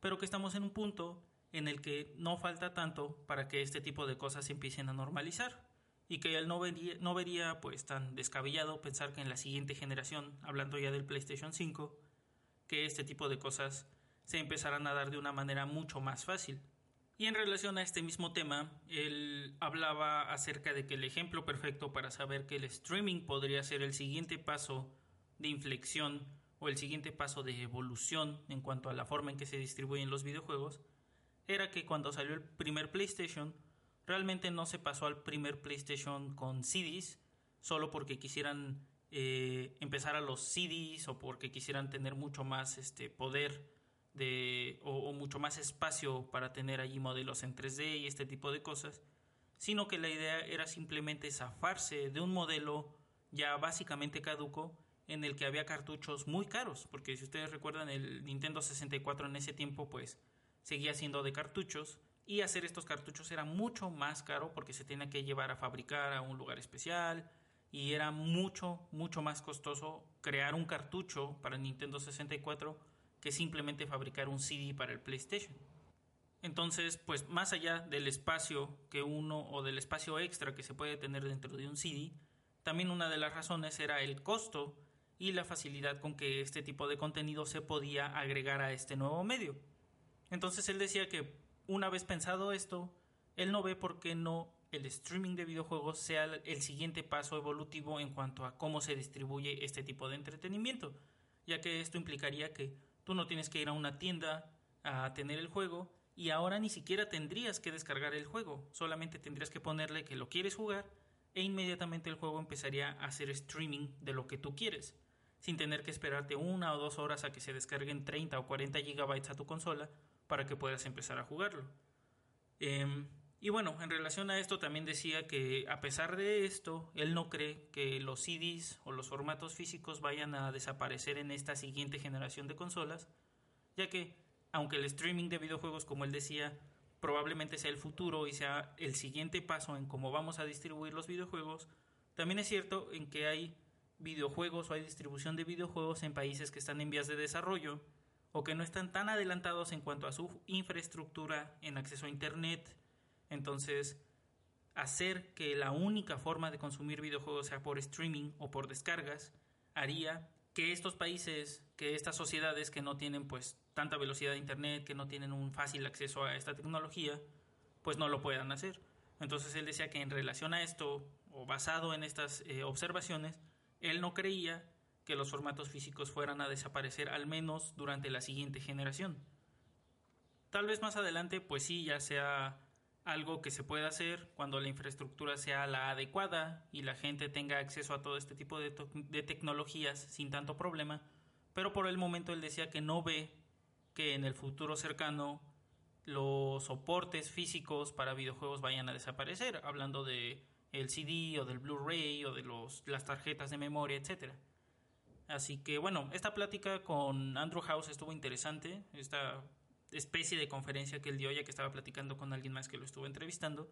pero que estamos en un punto en el que no falta tanto para que este tipo de cosas se empiecen a normalizar y que él no vería, no vería pues tan descabellado pensar que en la siguiente generación, hablando ya del PlayStation 5, que este tipo de cosas se empezarán a dar de una manera mucho más fácil. Y en relación a este mismo tema, él hablaba acerca de que el ejemplo perfecto para saber que el streaming podría ser el siguiente paso de inflexión o el siguiente paso de evolución en cuanto a la forma en que se distribuyen los videojuegos, era que cuando salió el primer PlayStation, realmente no se pasó al primer PlayStation con CDs, solo porque quisieran eh, empezar a los CDs o porque quisieran tener mucho más este poder o, mucho más espacio para tener allí modelos en 3D y este tipo de cosas, sino que la idea era simplemente zafarse de un modelo ya básicamente caduco en el que había cartuchos muy caros, porque si ustedes recuerdan el Nintendo 64 en ese tiempo pues seguía siendo de cartuchos y hacer estos cartuchos era mucho más caro porque se tenía que llevar a fabricar a un lugar especial y era mucho mucho más costoso crear un cartucho para Nintendo 64 simplemente fabricar un CD para el PlayStation. Entonces, pues más allá del espacio que uno o del espacio extra que se puede tener dentro de un CD, también una de las razones era el costo y la facilidad con que este tipo de contenido se podía agregar a este nuevo medio. Entonces él decía que una vez pensado esto, él no ve por qué no el streaming de videojuegos sea el siguiente paso evolutivo en cuanto a cómo se distribuye este tipo de entretenimiento, ya que esto implicaría que Tú no tienes que ir a una tienda a tener el juego y ahora ni siquiera tendrías que descargar el juego, solamente tendrías que ponerle que lo quieres jugar e inmediatamente el juego empezaría a hacer streaming de lo que tú quieres, sin tener que esperarte una o dos horas a que se descarguen 30 o 40 gigabytes a tu consola para que puedas empezar a jugarlo. Em, y bueno, en relación a esto también decía que a pesar de esto, él no cree que los CDs o los formatos físicos vayan a desaparecer en esta siguiente generación de consolas, ya que aunque el streaming de videojuegos, como él decía, probablemente sea el futuro y sea el siguiente paso en cómo vamos a distribuir los videojuegos, también es cierto en que hay videojuegos o hay distribución de videojuegos en países que están en vías de desarrollo o que no están tan adelantados en cuanto a su infraestructura en acceso a Internet, entonces, hacer que la única forma de consumir videojuegos sea por streaming o por descargas haría que estos países, que estas sociedades que no tienen pues tanta velocidad de internet, que no tienen un fácil acceso a esta tecnología, pues no lo puedan hacer. Entonces él decía que en relación a esto, o basado en estas eh, observaciones, él no creía que los formatos físicos fueran a desaparecer al menos durante la siguiente generación. Tal vez más adelante, pues sí, ya sea algo que se pueda hacer cuando la infraestructura sea la adecuada y la gente tenga acceso a todo este tipo de, tecnologías sin tanto problema, pero por el momento él decía que no ve que en el futuro cercano los soportes físicos para videojuegos vayan a desaparecer, hablando de el CD o del Blu-ray o de los, las tarjetas de memoria, etc. Así que bueno, esta plática con Andrew House estuvo interesante, esta especie de conferencia que él dio ya que estaba platicando con alguien más que lo estuvo entrevistando.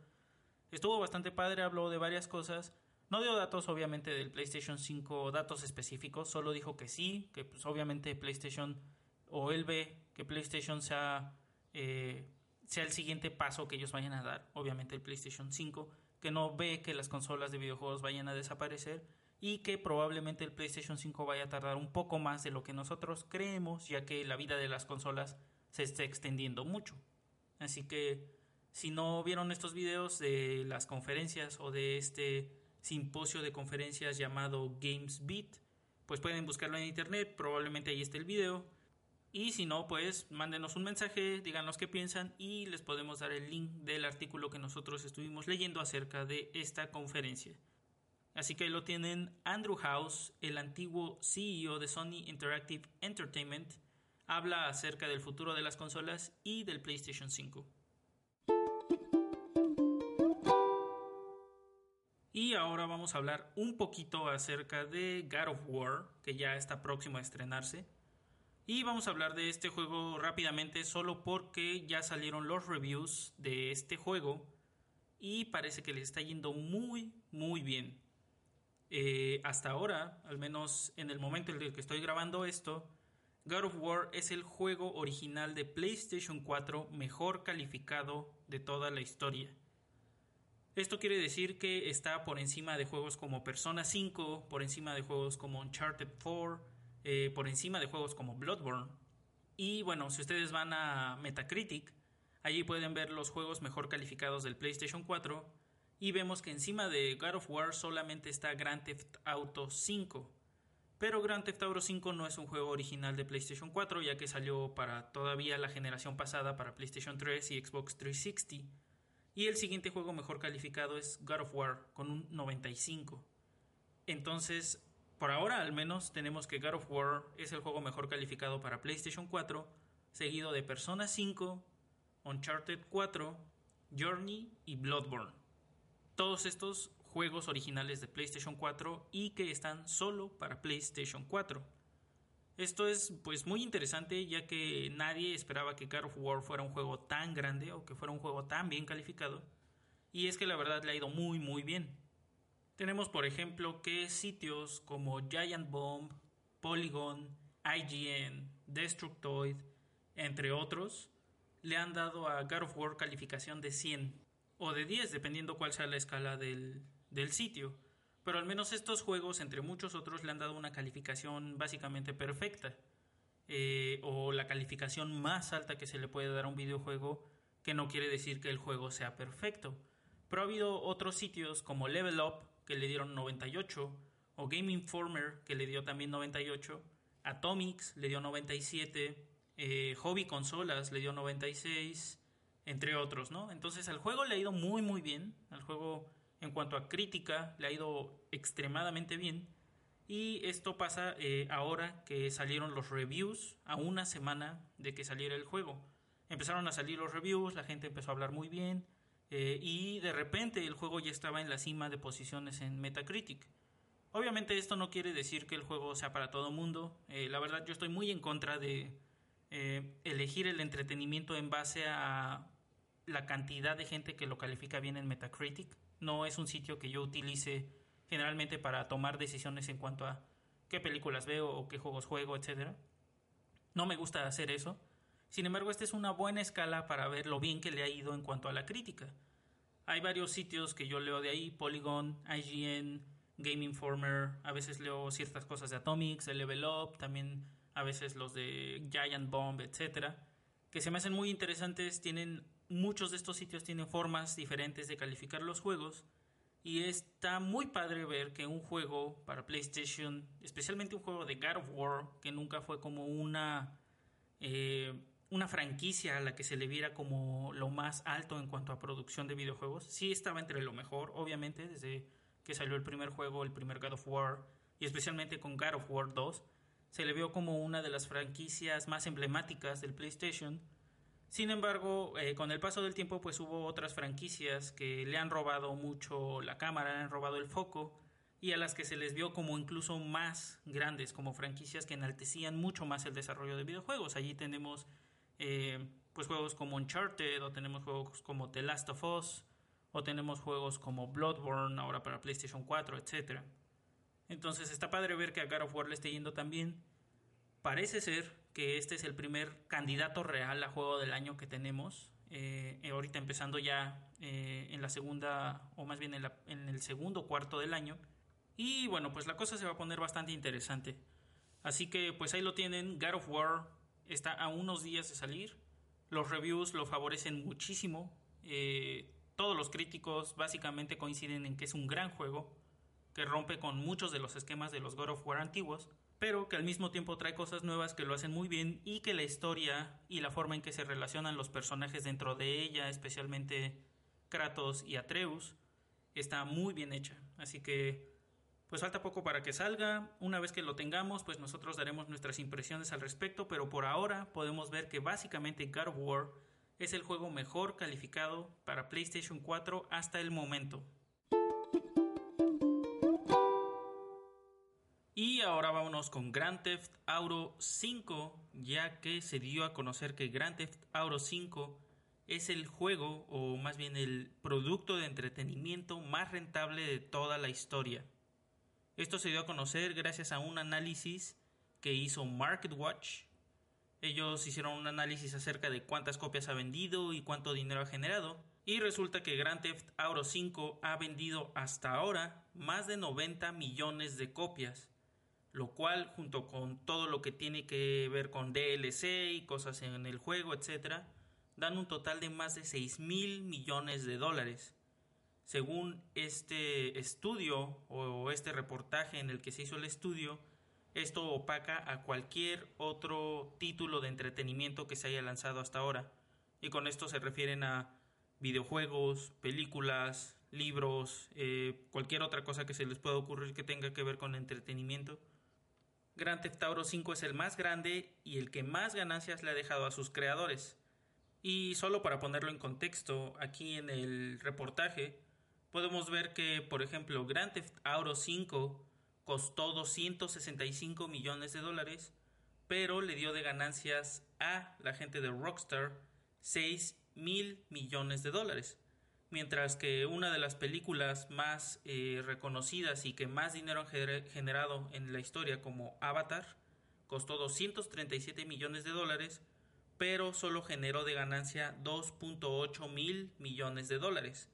Estuvo bastante padre, habló de varias cosas. No dio datos obviamente del PlayStation 5, datos específicos, solo dijo que sí, que pues obviamente PlayStation o él ve que PlayStation sea eh, sea el siguiente paso que ellos vayan a dar, obviamente el PlayStation 5, que no ve que las consolas de videojuegos vayan a desaparecer y que probablemente el PlayStation 5 vaya a tardar un poco más de lo que nosotros creemos, ya que la vida de las consolas se está extendiendo mucho. Así que si no vieron estos videos de las conferencias o de este simposio de conferencias llamado Games Beat, pues pueden buscarlo en internet, probablemente ahí esté el video y si no, pues mándenos un mensaje, díganos qué piensan y les podemos dar el link del artículo que nosotros estuvimos leyendo acerca de esta conferencia. Así que ahí lo tienen Andrew House, el antiguo CEO de Sony Interactive Entertainment, habla acerca del futuro de las consolas y del PlayStation 5. Y ahora vamos a hablar un poquito acerca de God of War, que ya está próximo a estrenarse. Y vamos a hablar de este juego rápidamente solo porque ya salieron los reviews de este juego y parece que le está yendo muy muy bien. Eh, hasta ahora, al menos en el momento en el que estoy grabando esto, God of War es el juego original de PlayStation 4 mejor calificado de toda la historia. Esto quiere decir que está por encima de juegos como Persona 5, por encima de juegos como Uncharted 4, eh, por encima de juegos como Bloodborne. Y bueno, si ustedes van a Metacritic, allí pueden ver los juegos mejor calificados del PlayStation 4 y vemos que encima de God of War solamente está Grand Theft Auto 5. Pero Grand Theft Auto 5 no es un juego original de PlayStation 4 ya que salió para todavía la generación pasada para PlayStation 3 y Xbox 360. Y el siguiente juego mejor calificado es God of War con un 95. Entonces por ahora al menos tenemos que God of War es el juego mejor calificado para PlayStation 4, seguido de Persona 5, Uncharted 4, Journey y Bloodborne. Todos estos juegos originales de PlayStation 4 y que están solo para PlayStation 4. Esto es pues muy interesante ya que nadie esperaba que God of War fuera un juego tan grande o que fuera un juego tan bien calificado. Y es que la verdad le ha ido muy muy bien. Tenemos, por ejemplo, que sitios como Giant Bomb, Polygon, IGN, Destructoid, entre otros, le han dado a God of War calificación de 100 o de 10, dependiendo cuál sea la escala del, sitio. Pero al menos estos juegos, entre muchos otros, le han dado una calificación básicamente perfecta. Eh, o la calificación más alta que se le puede dar a un videojuego, que no quiere decir que el juego sea perfecto. Pero ha habido otros sitios como Level Up, que le dieron 98, o Game Informer, que le dio también 98, Atomics le dio 97, eh, Hobby Consolas le dio 96, entre otros, ¿no? Entonces al juego le ha ido muy muy bien, al juego en cuanto a crítica le ha ido extremadamente bien, y esto pasa eh, ahora que salieron los reviews a una semana de que saliera el juego. Empezaron a salir los reviews, la gente empezó a hablar muy bien, eh, y de repente el juego ya estaba en la cima de posiciones en Metacritic. Obviamente esto no quiere decir que el juego sea para todo mundo. Eh, la verdad yo estoy muy en contra de elegir el entretenimiento en base a la cantidad de gente que lo califica bien en Metacritic. No es un sitio que yo utilice generalmente para tomar decisiones en cuanto a qué películas veo o qué juegos juego, etc. No me gusta hacer eso. Sin embargo, esta es una buena escala para ver lo bien que le ha ido en cuanto a la crítica. Hay varios sitios que yo leo de ahí, Polygon, IGN, Game Informer, a veces leo ciertas cosas de Atomics, de Level Up, también a veces los de Giant Bomb, etcétera, que se me hacen muy interesantes, tienen muchos de estos sitios tienen formas diferentes de calificar los juegos y está muy padre ver que un juego para PlayStation, especialmente un juego de God of War, que nunca fue como una, eh, una franquicia a la que se le viera como lo más alto en cuanto a producción de videojuegos, sí estaba entre lo mejor, obviamente, desde que salió el primer juego, el primer God of War, y especialmente con God of War 2, se le vio como una de las franquicias más emblemáticas del PlayStation sin embargo, eh, con el paso del tiempo, pues hubo otras franquicias que le han robado mucho la cámara, le han robado el foco y a las que se les vio como incluso más grandes, como franquicias que enaltecían mucho más el desarrollo de videojuegos. Allí tenemos eh, pues juegos como Uncharted, o tenemos juegos como The Last of Us, o tenemos juegos como Bloodborne, ahora para PlayStation 4, etc. Entonces está padre ver que a God of War le esté yendo también. Parece ser que este es el primer candidato real a juego del año que tenemos. Eh, ahorita empezando ya eh, en la segunda, o más bien en, en, el segundo cuarto del año. Y bueno, pues la cosa se va a poner bastante interesante. Así que pues ahí lo tienen, God of War está a unos días de salir. Los reviews lo favorecen muchísimo. Eh, todos los críticos básicamente coinciden en que es un gran juego, que rompe con muchos de los esquemas de los God of War antiguos pero que al mismo tiempo trae cosas nuevas que lo hacen muy bien y que la historia y la forma en que se relacionan los personajes dentro de ella, especialmente Kratos y Atreus, está muy bien hecha. Así que pues falta poco para que salga. Una vez que lo tengamos, pues nosotros daremos nuestras impresiones al respecto, pero por ahora podemos ver que básicamente God of War es el juego mejor calificado para PlayStation 4 hasta el momento. Ahora vámonos con Grand Theft Auto 5, ya que se dio a conocer que Grand Theft Auto 5 es el juego, o más bien el producto de entretenimiento más rentable de toda la historia. Esto se dio a conocer gracias a un análisis que hizo MarketWatch. Ellos hicieron un análisis acerca de cuántas copias ha vendido y cuánto dinero ha generado. Y resulta que Grand Theft Auto 5 ha vendido hasta ahora más de 90 millones de copias lo cual junto con todo lo que tiene que ver con DLC y cosas en el juego, etcétera, dan un total de más de 6 mil millones de dólares. Según este estudio o este reportaje en el que se hizo el estudio, esto opaca a cualquier otro título de entretenimiento que se haya lanzado hasta ahora. Y con esto se refieren a videojuegos, películas, libros, eh, cualquier otra cosa que se les pueda ocurrir que tenga que ver con entretenimiento. Grand Theft Auto 5 es el más grande y el que más ganancias le ha dejado a sus creadores. Y solo para ponerlo en contexto, aquí en el reportaje podemos ver que, por ejemplo, Grand Theft Auto 5 costó 265 millones de dólares, pero le dio de ganancias a la gente de Rockstar 6 mil millones de dólares mientras que una de las películas más eh, reconocidas y que más dinero han generado en la historia como Avatar costó 237 millones de dólares, pero solo generó de ganancia 2.8 mil millones de dólares.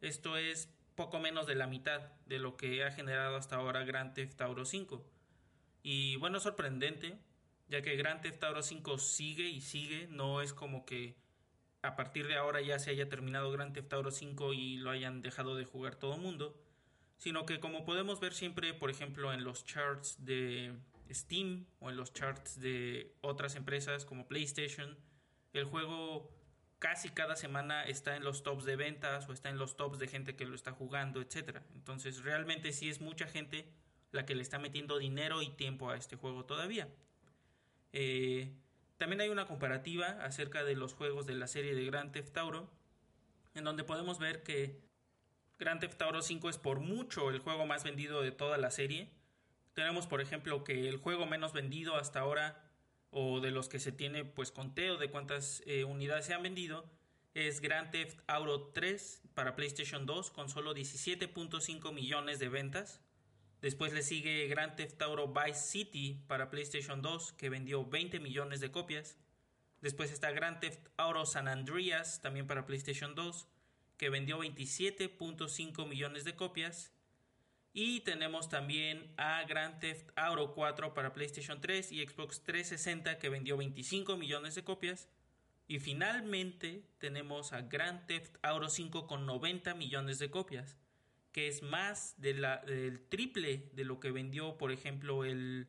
Esto es poco menos de la mitad de lo que ha generado hasta ahora Grand Theft Auto 5. Y bueno, sorprendente, ya que Grand Theft Auto 5 sigue y sigue, no es como que a partir de ahora ya se haya terminado Grand Theft Auto 5 y lo hayan dejado de jugar todo mundo, sino que como podemos ver siempre, por ejemplo, en los charts de Steam o en los charts de otras empresas como PlayStation, el juego casi cada semana está en los tops de ventas o está en los tops de gente que lo está jugando, etc. Entonces realmente sí es mucha gente la que le está metiendo dinero y tiempo a este juego todavía. Eh, también hay una comparativa acerca de los juegos de la serie de Grand Theft Auto, en donde podemos ver que Grand Theft Auto 5 es por mucho el juego más vendido de toda la serie. Tenemos, por ejemplo, que el juego menos vendido hasta ahora, o de los que se tiene pues conteo de cuántas eh, unidades se han vendido, es Grand Theft Auto 3 para PlayStation 2 con solo 17.5 millones de ventas. Después le sigue Grand Theft Auto Vice City para PlayStation 2 que vendió 20 millones de copias. Después está Grand Theft Auto San Andreas también para PlayStation 2 que vendió 27.5 millones de copias. Y tenemos también a Grand Theft Auto 4 para PlayStation 3 y Xbox 360 que vendió 25 millones de copias. Y finalmente tenemos a Grand Theft Auto 5 con 90 millones de copias, que es más del triple de lo que vendió, por ejemplo, el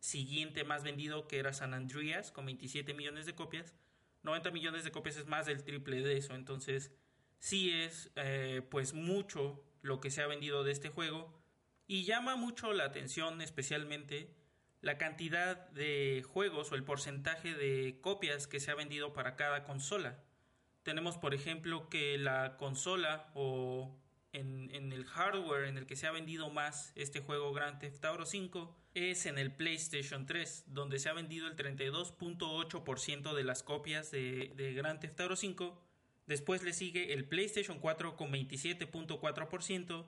siguiente más vendido que era San Andreas con 27 millones de copias. 90 millones de copias es más del triple de eso, entonces sí es eh, pues mucho lo que se ha vendido de este juego y llama mucho la atención especialmente la cantidad de juegos o el porcentaje de copias que se ha vendido para cada consola. Tenemos por ejemplo que la consola o en, el hardware en el que se ha vendido más este juego Grand Theft Auto 5 es en el PlayStation 3, donde se ha vendido el 32.8% de las copias de, de Grand Theft Auto 5. Después le sigue el PlayStation 4 con 27.4%,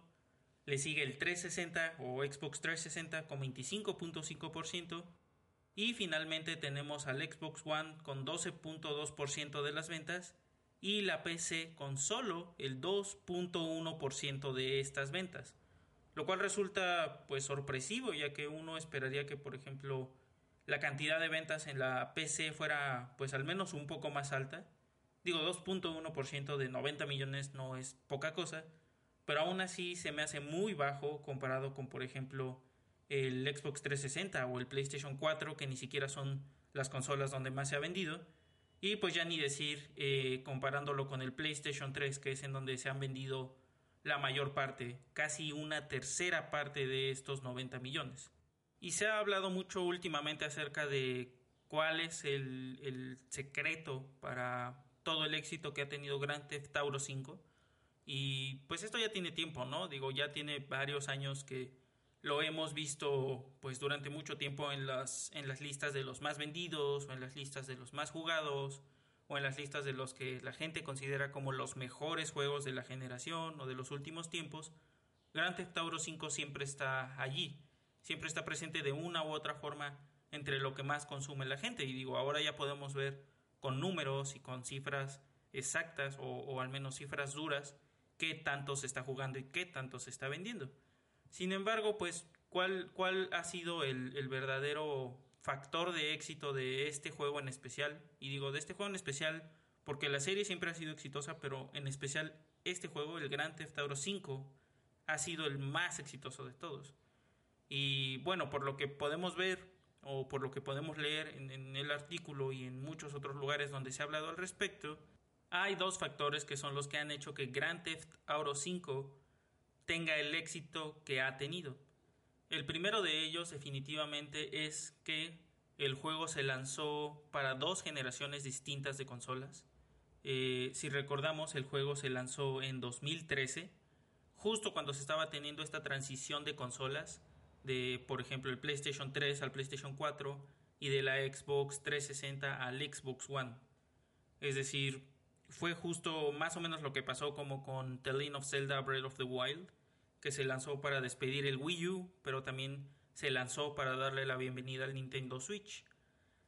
le sigue el 360 o Xbox 360 con 25.5%. Y finalmente tenemos al Xbox One con 12.2% de las ventas y la PC con solo el 2.1% de estas ventas. Lo cual resulta pues sorpresivo ya que uno esperaría que por ejemplo la cantidad de ventas en la PC fuera pues al menos un poco más alta. Digo 2.1% de 90 millones no es poca cosa, pero aún así se me hace muy bajo comparado con por ejemplo el Xbox 360 o el PlayStation 4 que ni siquiera son las consolas donde más se ha vendido y pues ya ni decir eh, comparándolo con el PlayStation 3 que es en donde se han vendido la mayor parte, casi una tercera parte de estos 90 millones. Y se ha hablado mucho últimamente acerca de cuál es el, el secreto para todo el éxito que ha tenido Grand Theft Auto 5. Y pues esto ya tiene tiempo, ¿no? Digo, ya tiene varios años que lo hemos visto pues durante mucho tiempo en las, en las listas de los más vendidos o en las listas de los más jugados o en las listas de los que la gente considera como los mejores juegos de la generación o de los últimos tiempos, Grand Theft Auto 5 siempre está allí, siempre está presente de una u otra forma entre lo que más consume la gente y digo, ahora ya podemos ver con números y con cifras exactas o, o al menos cifras duras qué tanto se está jugando y qué tanto se está vendiendo. Sin embargo, pues, ¿cuál, cuál ha sido el, el verdadero factor de éxito de este juego en especial? Y digo, de este juego en especial porque la serie siempre ha sido exitosa, pero en especial este juego, el Grand Theft Auto 5, ha sido el más exitoso de todos. Y bueno, por lo que podemos ver o por lo que podemos leer en, el artículo y en muchos otros lugares donde se ha hablado al respecto, hay dos factores que son los que han hecho que Grand Theft Auto 5 tenga el éxito que ha tenido. El primero de ellos definitivamente es que el juego se lanzó para dos generaciones distintas de consolas. Eh, si recordamos, el juego se lanzó en 2013, justo cuando se estaba teniendo esta transición de consolas, de por ejemplo el PlayStation 3 al PlayStation 4 y de la Xbox 360 al Xbox One. Es decir, fue justo más o menos lo que pasó como con The Legend of Zelda Breath of the Wild, que se lanzó para despedir el Wii U, pero también se lanzó para darle la bienvenida al Nintendo Switch.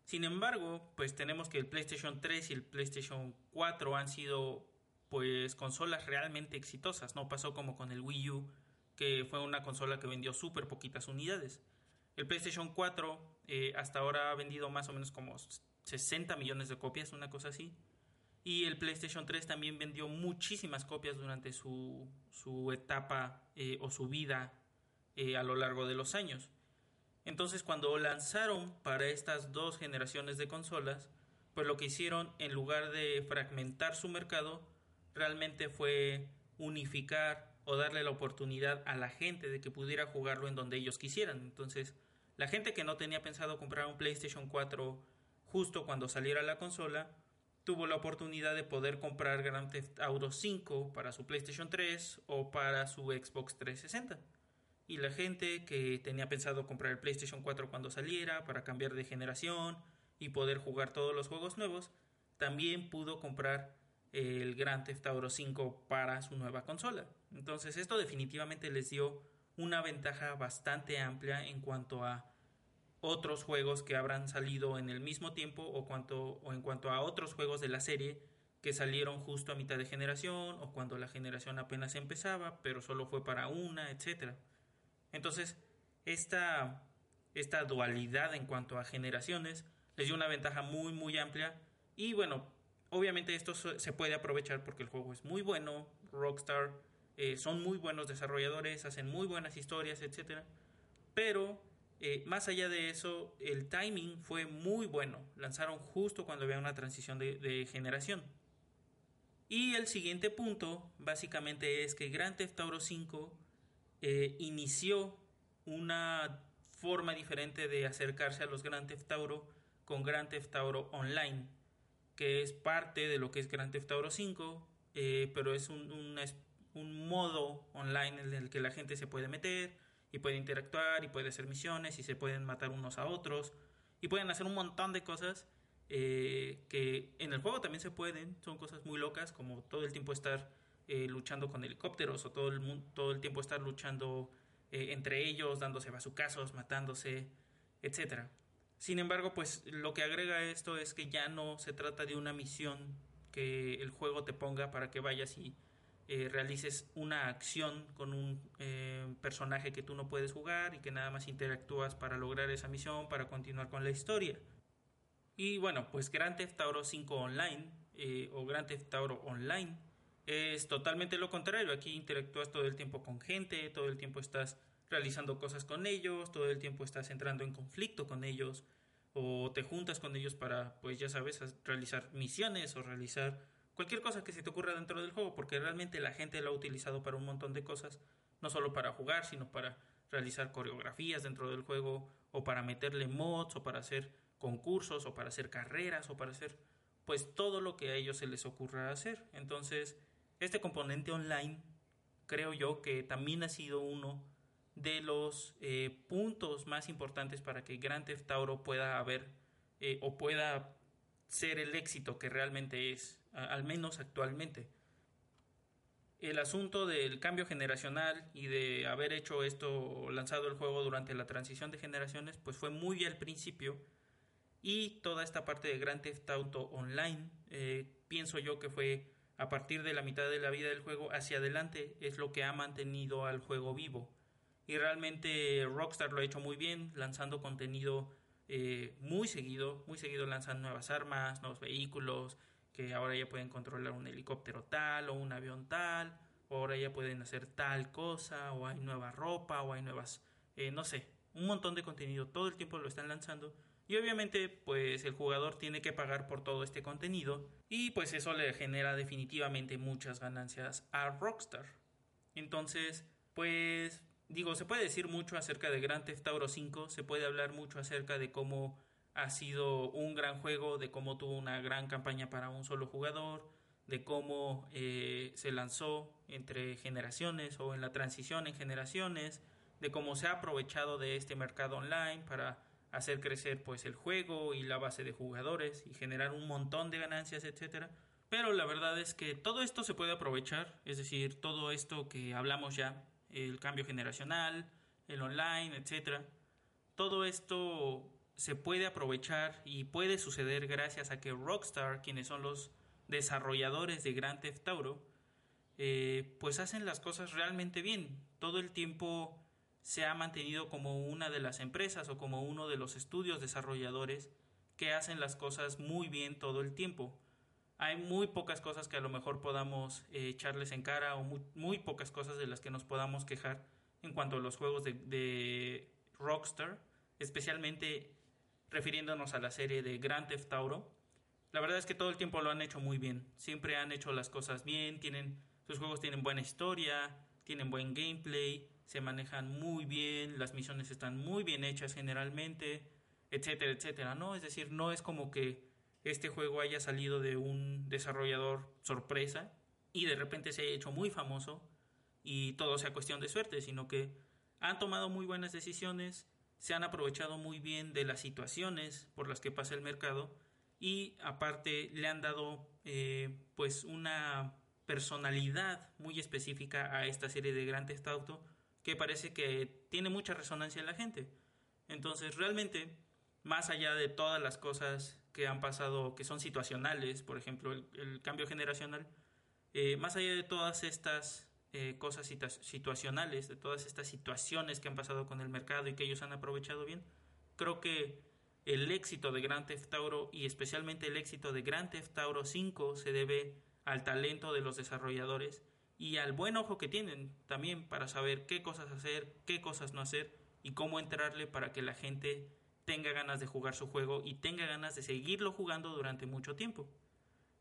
Sin embargo, pues tenemos que el PlayStation 3 y el PlayStation 4 han sido pues consolas realmente exitosas, no pasó como con el Wii U, que fue una consola que vendió súper poquitas unidades. El PlayStation 4 eh, hasta ahora ha vendido más o menos como 60 millones de copias, una cosa así. Y el PlayStation 3 también vendió muchísimas copias durante su, su etapa eh, o su vida eh, a lo largo de los años. Entonces cuando lanzaron para estas dos generaciones de consolas, pues lo que hicieron en lugar de fragmentar su mercado, realmente fue unificar o darle la oportunidad a la gente de que pudiera jugarlo en donde ellos quisieran. Entonces, la gente que no tenía pensado comprar un PlayStation 4 justo cuando saliera la consola, tuvo la oportunidad de poder comprar Grand Theft Auto 5 para su PlayStation 3 o para su Xbox 360. Y la gente que tenía pensado comprar el PlayStation 4 cuando saliera para cambiar de generación y poder jugar todos los juegos nuevos, también pudo comprar el Grand Theft Auto 5 para su nueva consola. Entonces esto definitivamente les dio una ventaja bastante amplia en cuanto a otros juegos que habrán salido en el mismo tiempo o, o en cuanto a otros juegos de la serie que salieron justo a mitad de generación o cuando la generación apenas empezaba, pero solo fue para una, etc. Entonces, esta, esta dualidad en cuanto a generaciones les dio una ventaja muy, muy amplia y bueno, obviamente esto se puede aprovechar porque el juego es muy bueno, Rockstar eh, son muy buenos desarrolladores, hacen muy buenas historias, etc. Pero eh, más allá de eso, el timing fue muy bueno. Lanzaron justo cuando había una transición de, generación. Y el siguiente punto, básicamente, es que Grand Theft Auto 5 eh, inició una forma diferente de acercarse a los Grand Theft Auto con Grand Theft Auto Online, que es parte de lo que es Grand Theft Auto 5, eh, pero es un, un modo online en el que la gente se puede meter, y puede interactuar y puede hacer misiones y se pueden matar unos a otros y pueden hacer un montón de cosas eh, que en el juego también se pueden, son cosas muy locas como todo el tiempo estar eh, luchando con helicópteros o todo el, todo el tiempo estar luchando eh, entre ellos, dándose bazucazos, matándose, etc. Sin embargo, pues lo que agrega esto es que ya no se trata de una misión que el juego te ponga para que vayas y eh, realices una acción con un eh, personaje que tú no puedes jugar y que nada más interactúas para lograr esa misión, para continuar con la historia. Y bueno, pues Grand Theft Auto 5 Online eh, o Grand Theft Auto Online es totalmente lo contrario. Aquí interactúas todo el tiempo con gente, todo el tiempo estás realizando cosas con ellos, todo el tiempo estás entrando en conflicto con ellos o te juntas con ellos para, pues ya sabes, realizar misiones o realizar cualquier cosa que se te ocurra dentro del juego, porque realmente la gente lo ha utilizado para un montón de cosas, no solo para jugar, sino para realizar coreografías dentro del juego, o para meterle mods, o para hacer concursos, o para hacer carreras, o para hacer pues todo lo que a ellos se les ocurra hacer. Entonces, este componente online creo yo que también ha sido uno de los eh, puntos más importantes para que Grand Theft Auto pueda haber eh, o pueda ser el éxito que realmente es al menos actualmente. El asunto del cambio generacional y de haber hecho esto, lanzado el juego durante la transición de generaciones, pues fue muy al principio. Y toda esta parte de Grand Theft Auto Online, eh, pienso yo que fue a partir de la mitad de la vida del juego hacia adelante, es lo que ha mantenido al juego vivo. Y realmente Rockstar lo ha hecho muy bien, lanzando contenido eh, muy seguido, muy seguido lanzan nuevas armas, nuevos vehículos, que ahora ya pueden controlar un helicóptero tal o un avión tal, o ahora ya pueden hacer tal cosa, o hay nueva ropa, o hay nuevas, eh, no sé, un montón de contenido, todo el tiempo lo están lanzando. Y obviamente, pues el jugador tiene que pagar por todo este contenido y pues eso le genera definitivamente muchas ganancias a Rockstar. Entonces, pues digo, se puede decir mucho acerca de Grand Theft Auto 5, se puede hablar mucho acerca de cómo ha sido un gran juego, de cómo tuvo una gran campaña para un solo jugador, de cómo eh, se lanzó entre generaciones o en la transición en generaciones, de cómo se ha aprovechado de este mercado online para hacer crecer pues el juego y la base de jugadores y generar un montón de ganancias, etcétera. Pero la verdad es que todo esto se puede aprovechar, es decir, todo esto que hablamos ya, el cambio generacional, el online, etcétera. Todo esto se puede aprovechar y puede suceder gracias a que Rockstar, quienes son los desarrolladores de Grand Theft Auto, eh, pues hacen las cosas realmente bien. Todo el tiempo se ha mantenido como una de las empresas o como uno de los estudios desarrolladores que hacen las cosas muy bien todo el tiempo. Hay muy pocas cosas que a lo mejor podamos eh, echarles en cara o muy, pocas cosas de las que nos podamos quejar en cuanto a los juegos de, de Rockstar, especialmente refiriéndonos a la serie de Grand Theft Auto. La verdad es que todo el tiempo lo han hecho muy bien. Siempre han hecho las cosas bien, tienen sus juegos tienen buena historia, tienen buen gameplay, se manejan muy bien, las misiones están muy bien hechas generalmente, etcétera, etcétera, ¿no? Es decir, no es como que este juego haya salido de un desarrollador sorpresa y de repente se haya hecho muy famoso y todo sea cuestión de suerte, sino que han tomado muy buenas decisiones, se han aprovechado muy bien de las situaciones por las que pasa el mercado y aparte le han dado eh, pues una personalidad muy específica a esta serie de Grand Theft Auto que parece que tiene mucha resonancia en la gente. Entonces realmente, más allá de todas las cosas que han pasado, que son situacionales, por ejemplo, el, cambio generacional, eh, más allá de todas estas eh, cosas situacionales, de todas estas situaciones que han pasado con el mercado y que ellos han aprovechado bien, creo que el éxito de Grand Theft Auto y especialmente el éxito de Grand Theft Auto 5 se debe al talento de los desarrolladores y al buen ojo que tienen también para saber qué cosas hacer, qué cosas no hacer y cómo entrarle para que la gente tenga ganas de jugar su juego y tenga ganas de seguirlo jugando durante mucho tiempo.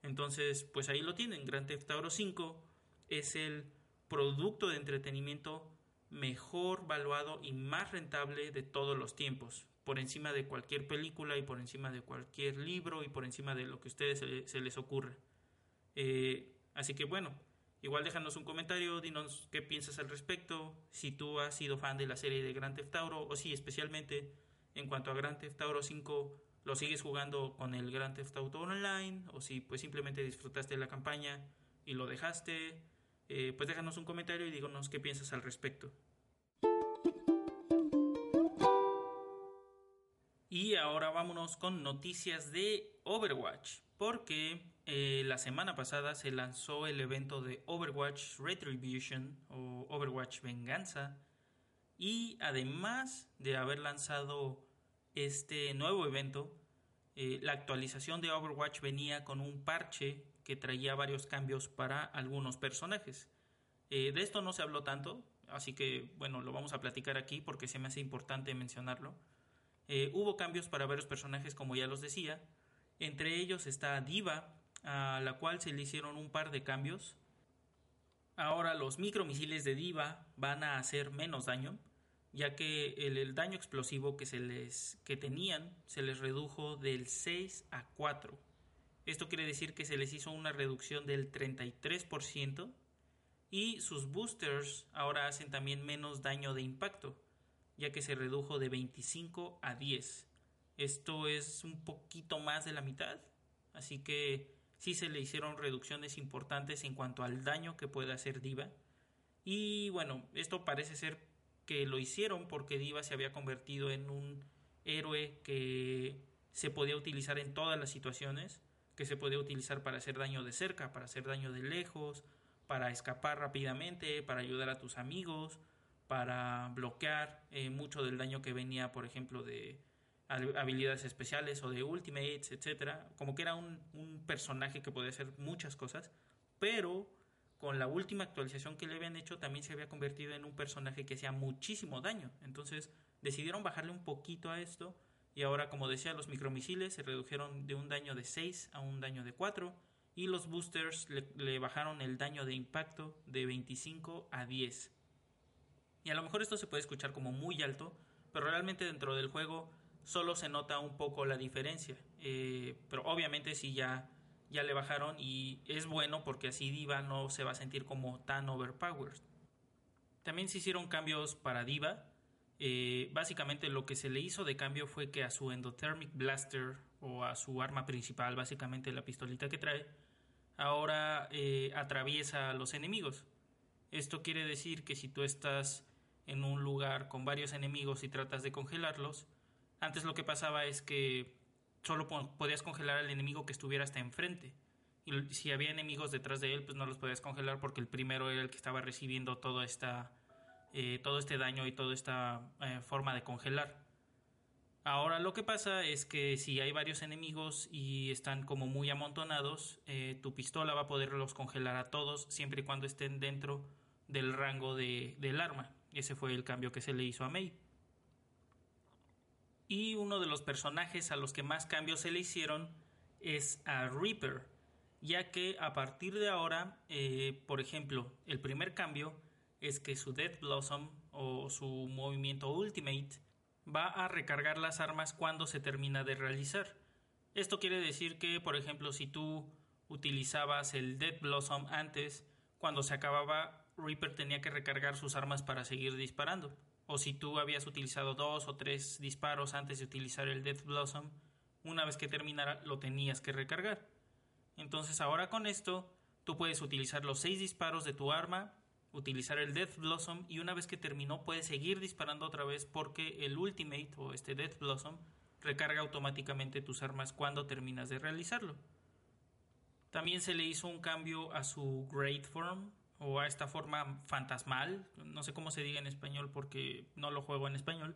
Entonces, pues ahí lo tienen. Grand Theft Auto 5 es el producto de entretenimiento mejor valuado y más rentable de todos los tiempos, por encima de cualquier película y por encima de cualquier libro y por encima de lo que a ustedes se, les ocurra. Eh, así que bueno, igual déjanos un comentario, dinos qué piensas al respecto, si tú has sido fan de la serie de Grand Theft Auto o si especialmente en cuanto a Grand Theft Auto 5 lo sigues jugando con el Grand Theft Auto Online o si pues simplemente disfrutaste de la campaña y lo dejaste, eh, pues déjanos un comentario y díganos qué piensas al respecto. Y ahora vámonos con noticias de Overwatch, porque eh, la semana pasada se lanzó el evento de Overwatch Retribution o Overwatch Venganza, y además de haber lanzado este nuevo evento, eh, la actualización de Overwatch venía con un parche que traía varios cambios para algunos personajes. Eh, de esto no se habló tanto, así que bueno, lo vamos a platicar aquí porque se me hace importante mencionarlo. Eh, hubo cambios para varios personajes, como ya los decía. Entre ellos está Diva, a la cual se le hicieron un par de cambios. Ahora los micromisiles de Diva van a hacer menos daño ya que el, daño explosivo que, se les, que tenían se les redujo del 6 a 4. Esto quiere decir que se les hizo una reducción del 33% y sus boosters ahora hacen también menos daño de impacto, ya que se redujo de 25 a 10. Esto es un poquito más de la mitad, así que sí se le hicieron reducciones importantes en cuanto al daño que puede hacer Diva. Y bueno, esto parece ser que lo hicieron porque Diva se había convertido en un héroe que se podía utilizar en todas las situaciones, que se podía utilizar para hacer daño de cerca, para hacer daño de lejos, para escapar rápidamente, para ayudar a tus amigos, para bloquear eh, mucho del daño que venía, por ejemplo, de habilidades especiales o de ultimates, etcétera. Como que era un, un personaje que podía hacer muchas cosas, pero con la última actualización que le habían hecho también se había convertido en un personaje que hacía muchísimo daño. Entonces decidieron bajarle un poquito a esto y ahora como decía los micromisiles se redujeron de un daño de 6 a un daño de 4 y los boosters le, bajaron el daño de impacto de 25 a 10. Y a lo mejor esto se puede escuchar como muy alto, pero realmente dentro del juego solo se nota un poco la diferencia. Eh, pero obviamente si ya ya le bajaron y es bueno porque así Diva no se va a sentir como tan overpowered. También se hicieron cambios para Diva. Eh, básicamente lo que se le hizo de cambio fue que a su Endothermic Blaster o a su arma principal, básicamente la pistolita que trae, ahora eh, atraviesa a los enemigos. Esto quiere decir que si tú estás en un lugar con varios enemigos y tratas de congelarlos, antes lo que pasaba es que solo podías congelar al enemigo que estuviera hasta enfrente. Y si había enemigos detrás de él, pues no los podías congelar porque el primero era el que estaba recibiendo todo, esta, eh, todo este daño y toda esta eh, forma de congelar. Ahora lo que pasa es que si hay varios enemigos y están como muy amontonados, eh, tu pistola va a poderlos congelar a todos siempre y cuando estén dentro del rango de, del arma. Ese fue el cambio que se le hizo a Mei y uno de los personajes a los que más cambios se le hicieron es a Reaper, ya que a partir de ahora, por ejemplo, el primer cambio es que su Death Blossom o su movimiento Ultimate va a recargar las armas cuando se termina de realizar. Esto quiere decir que, por ejemplo, si tú utilizabas el Death Blossom antes, cuando se acababa, Reaper tenía que recargar sus armas para seguir disparando o si tú habías utilizado dos o tres disparos antes de utilizar el Death Blossom, una vez que terminara lo tenías que recargar. Entonces ahora con esto tú puedes utilizar los seis disparos de tu arma, utilizar el Death Blossom y una vez que terminó puedes seguir disparando otra vez porque el Ultimate o este Death Blossom recarga automáticamente tus armas cuando terminas de realizarlo. También se le hizo un cambio a su Great Form o a esta forma fantasmal, no sé cómo se diga en español porque no lo juego en español,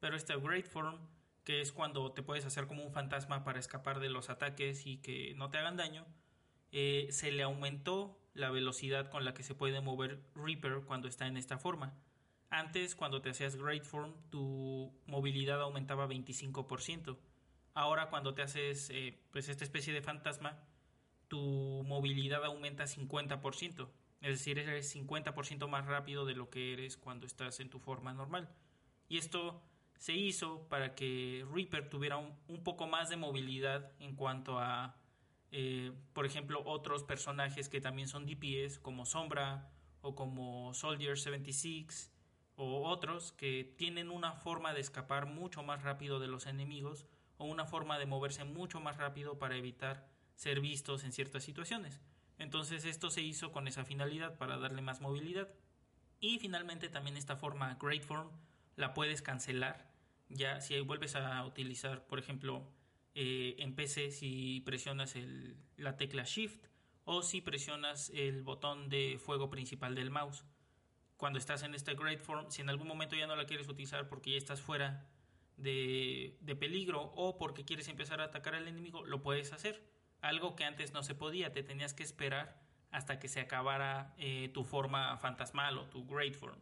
pero esta Great Form que es cuando te puedes hacer como un fantasma para escapar de los ataques y que no te hagan daño, eh, se le aumentó la velocidad con la que se puede mover Reaper cuando está en esta forma. Antes, cuando te hacías Great Form, tu movilidad aumentaba 25%. Ahora, cuando te haces eh, pues esta especie de fantasma, tu movilidad aumenta 50%. Es decir, eres 50% más rápido de lo que eres cuando estás en tu forma normal. Y esto se hizo para que Reaper tuviera un, poco más de movilidad en cuanto a, eh, por ejemplo, otros personajes que también son DPS, como Sombra o como Soldier 76 o otros que tienen una forma de escapar mucho más rápido de los enemigos o una forma de moverse mucho más rápido para evitar ser vistos en ciertas situaciones. Entonces esto se hizo con esa finalidad para darle más movilidad. Y finalmente también esta forma Great Form la puedes cancelar ya si vuelves a utilizar, por ejemplo, eh, en si presionas la tecla Shift o si presionas el botón de fuego principal del mouse. Cuando estás en esta Great Form, si en algún momento ya no la quieres utilizar porque ya estás fuera de, de peligro o porque quieres empezar a atacar al enemigo, lo puedes hacer algo que antes no se podía, te tenías que esperar hasta que se acabara eh, tu forma fantasmal o tu great form.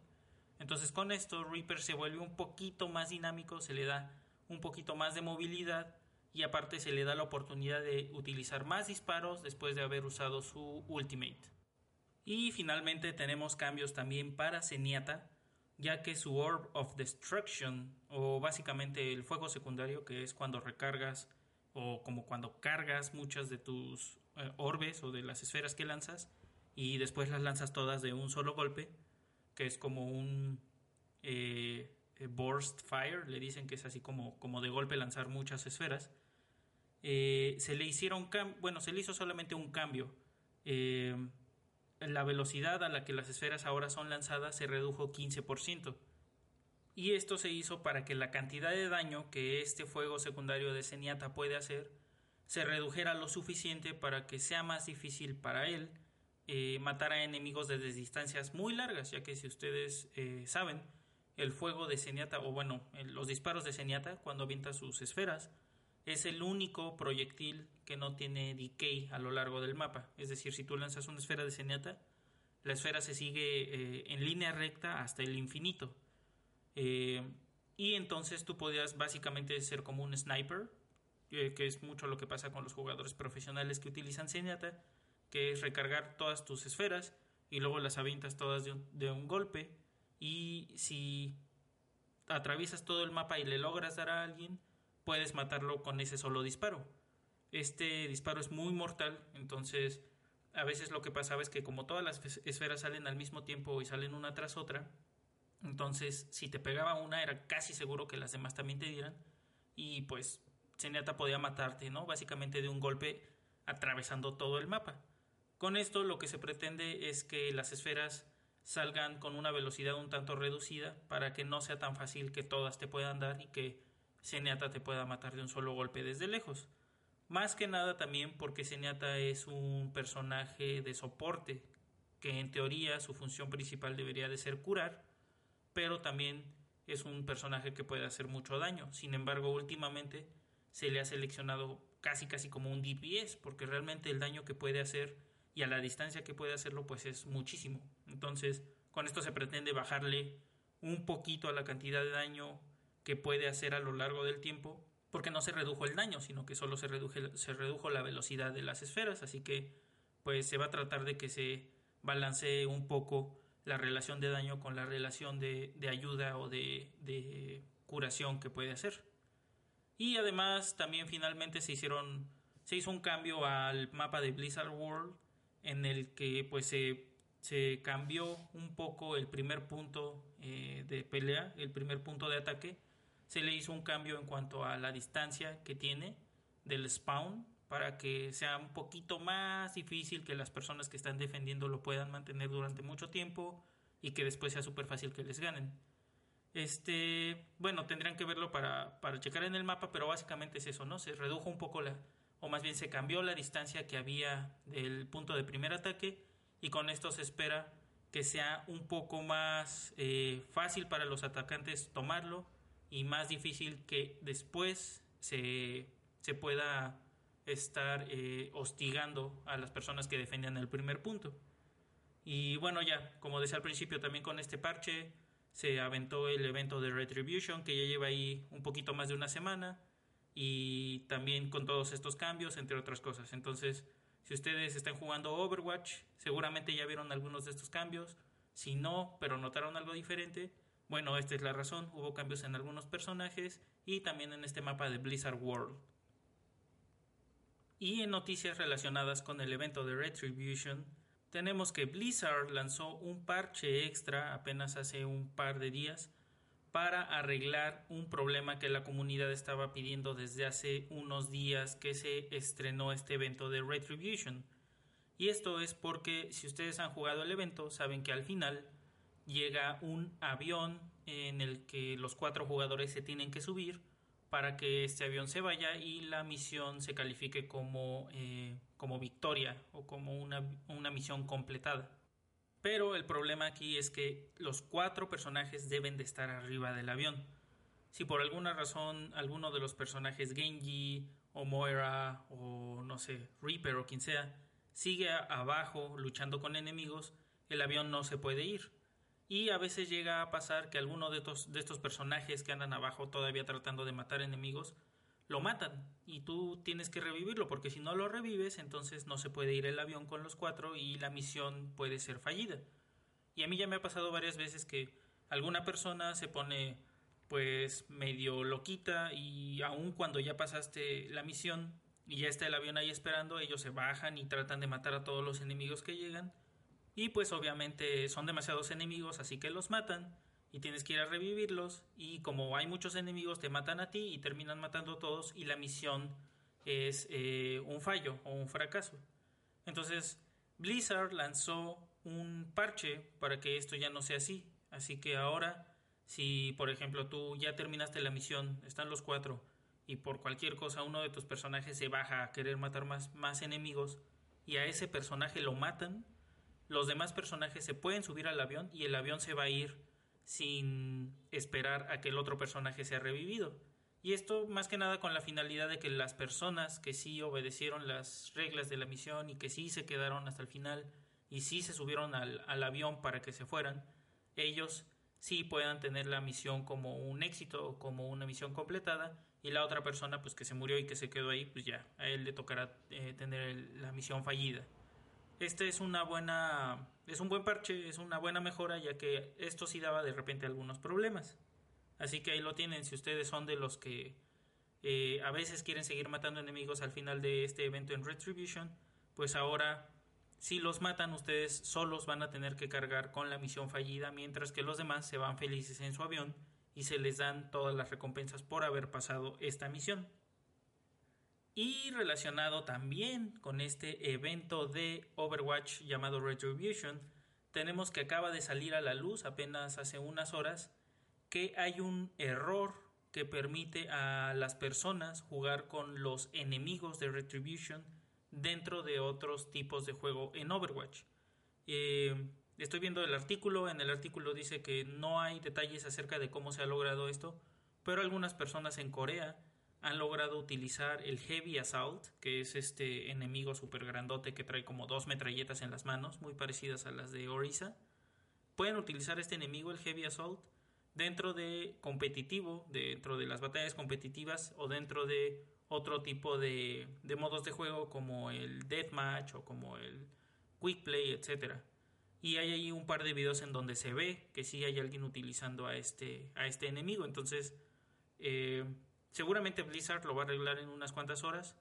Entonces con esto Reaper se vuelve un poquito más dinámico, se le da un poquito más de movilidad y aparte se le da la oportunidad de utilizar más disparos después de haber usado su ultimate. Y finalmente tenemos cambios también para Zenyatta, ya que su Orb of Destruction, o básicamente el fuego secundario, que es cuando recargas o como cuando cargas muchas de tus eh, orbes o de las esferas que lanzas y después las lanzas todas de un solo golpe, que es como un eh, eh, burst fire, le dicen que es así como, como de golpe lanzar muchas esferas. Se le hicieron bueno, se le hizo solamente un cambio. la velocidad a la que las esferas ahora son lanzadas se redujo 15% y esto se hizo para que la cantidad de daño que este fuego secundario de Zenyatta puede hacer se redujera lo suficiente para que sea más difícil para él eh, matar a enemigos desde distancias muy largas, ya que si ustedes eh, saben, el fuego de Zenyatta, o bueno, los disparos de Zenyatta cuando avienta sus esferas, es el único proyectil que no tiene decay a lo largo del mapa. Es decir, si tú lanzas una esfera de Zenyatta, la esfera se sigue eh, en línea recta hasta el infinito. Eh, y entonces tú podías básicamente ser como un sniper, eh, que es mucho lo que pasa con los jugadores profesionales que utilizan Zenyatta, que es recargar todas tus esferas y luego las avientas todas de un, de un golpe. Y si atraviesas todo el mapa y le logras dar a alguien, puedes matarlo con ese solo disparo. Este disparo es muy mortal, entonces a veces lo que pasaba es que como todas las esferas salen al mismo tiempo y salen una tras otra, entonces, si te pegaba una, era casi seguro que las demás también te dieran. Y pues, Zenyatta podía matarte, ¿no? Básicamente de un golpe atravesando todo el mapa. Con esto lo que se pretende es que las esferas salgan con una velocidad un tanto reducida para que no sea tan fácil que todas te puedan dar y que Zenyatta te pueda matar de un solo golpe desde lejos. Más que nada también porque Zenyatta es un personaje de soporte, que en teoría su función principal debería de ser curar, pero también es un personaje que puede hacer mucho daño. Sin embargo, últimamente se le ha seleccionado casi casi como un DPS, porque realmente el daño que puede hacer y a la distancia que puede hacerlo pues es muchísimo. Entonces, con esto se pretende bajarle un poquito a la cantidad de daño que puede hacer a lo largo del tiempo, porque no se redujo el daño, sino que solo se, se redujo la velocidad de las esferas, así que pues se va a tratar de que se balancee un poco la relación de daño con la relación de, ayuda o de, curación que puede hacer. Y además también finalmente se hicieron se hizo un cambio al mapa de Blizzard World en el que pues se, se cambió un poco el primer punto eh, de pelea, el primer punto de ataque. Se le hizo un cambio en cuanto a la distancia que tiene del spawn para que sea un poquito más difícil que las personas que están defendiendo lo puedan mantener durante mucho tiempo y que después sea súper fácil que les ganen. Este, bueno, tendrían que verlo para, para checar en el mapa, pero básicamente es eso, ¿no? Se redujo un poco la, o más bien se cambió la distancia que había del punto de primer ataque y con esto se espera que sea un poco más eh, fácil para los atacantes tomarlo y más difícil que después se, se pueda estar eh, hostigando a las personas que defendían el primer punto. Y bueno, ya, como decía al principio, también con este parche se aventó el evento de Retribution, que ya lleva ahí un poquito más de una semana, y también con todos estos cambios, entre otras cosas. Entonces, si ustedes están jugando Overwatch, seguramente ya vieron algunos de estos cambios. Si no, pero notaron algo diferente, bueno, esta es la razón. Hubo cambios en algunos personajes y también en este mapa de Blizzard World. Y en noticias relacionadas con el evento de Retribution, tenemos que Blizzard lanzó un parche extra apenas hace un par de días para arreglar un problema que la comunidad estaba pidiendo desde hace unos días que se estrenó este evento de Retribution. Y esto es porque si ustedes han jugado el evento saben que al final llega un avión en el que los cuatro jugadores se tienen que subir para que este avión se vaya y la misión se califique como, eh, como victoria o como una, una misión completada. Pero el problema aquí es que los cuatro personajes deben de estar arriba del avión. Si por alguna razón alguno de los personajes Genji o Moira o no sé, Reaper o quien sea sigue abajo luchando con enemigos, el avión no se puede ir. Y a veces llega a pasar que alguno de estos, de estos personajes que andan abajo todavía tratando de matar enemigos, lo matan y tú tienes que revivirlo porque si no lo revives entonces no se puede ir el avión con los cuatro y la misión puede ser fallida. Y a mí ya me ha pasado varias veces que alguna persona se pone pues medio loquita y aun cuando ya pasaste la misión y ya está el avión ahí esperando, ellos se bajan y tratan de matar a todos los enemigos que llegan y pues obviamente son demasiados enemigos, así que los matan y tienes que ir a revivirlos. Y como hay muchos enemigos, te matan a ti y terminan matando a todos y la misión es eh, un fallo o un fracaso. Entonces Blizzard lanzó un parche para que esto ya no sea así. Así que ahora, si por ejemplo tú ya terminaste la misión, están los cuatro, y por cualquier cosa uno de tus personajes se baja a querer matar más, más enemigos, y a ese personaje lo matan, los demás personajes se pueden subir al avión y el avión se va a ir sin esperar a que el otro personaje sea revivido. Y esto más que nada con la finalidad de que las personas que sí obedecieron las reglas de la misión y que sí se quedaron hasta el final y sí se subieron al, avión para que se fueran, ellos sí puedan tener la misión como un éxito o como una misión completada y la otra persona pues que se murió y que se quedó ahí pues ya a él le tocará eh, tener la misión fallida este es una buena es un buen parche, es una buena mejora ya que esto sí daba de repente algunos problemas. Así que ahí lo tienen, si ustedes son de los que eh, a veces quieren seguir matando enemigos al final de este evento en Retribution, pues ahora si los matan ustedes solos van a tener que cargar con la misión fallida mientras que los demás se van felices en su avión y se les dan todas las recompensas por haber pasado esta misión. Y relacionado también con este evento de Overwatch llamado Retribution, tenemos que acaba de salir a la luz apenas hace unas horas que hay un error que permite a las personas jugar con los enemigos de Retribution dentro de otros tipos de juego en Overwatch. Eh, estoy viendo el artículo, en el artículo dice que no hay detalles acerca de cómo se ha logrado esto, pero algunas personas en Corea han logrado utilizar el Heavy Assault, que es este enemigo super grandote que trae como dos metralletas en las manos, muy parecidas a las de Orisa. Pueden utilizar este enemigo, el Heavy Assault, dentro de competitivo, dentro de las batallas competitivas o dentro de otro tipo de, de modos de juego como el Deathmatch o como el Quick Play, etc. Y hay ahí un par de videos en donde se ve que sí hay alguien utilizando a este, a este enemigo. Entonces, eh, Seguramente Blizzard lo va a arreglar en unas cuantas horas,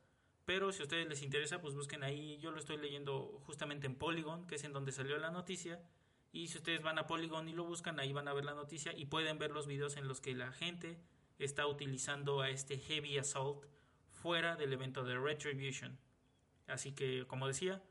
pero si a ustedes les interesa, pues busquen ahí. Yo lo estoy leyendo justamente en Polygon, que es en donde salió la noticia. Y si ustedes van a Polygon y lo buscan, ahí van a ver la noticia y pueden ver los videos en los que la gente está utilizando a este Heavy Assault fuera del evento de Retribution. Así que, como decía,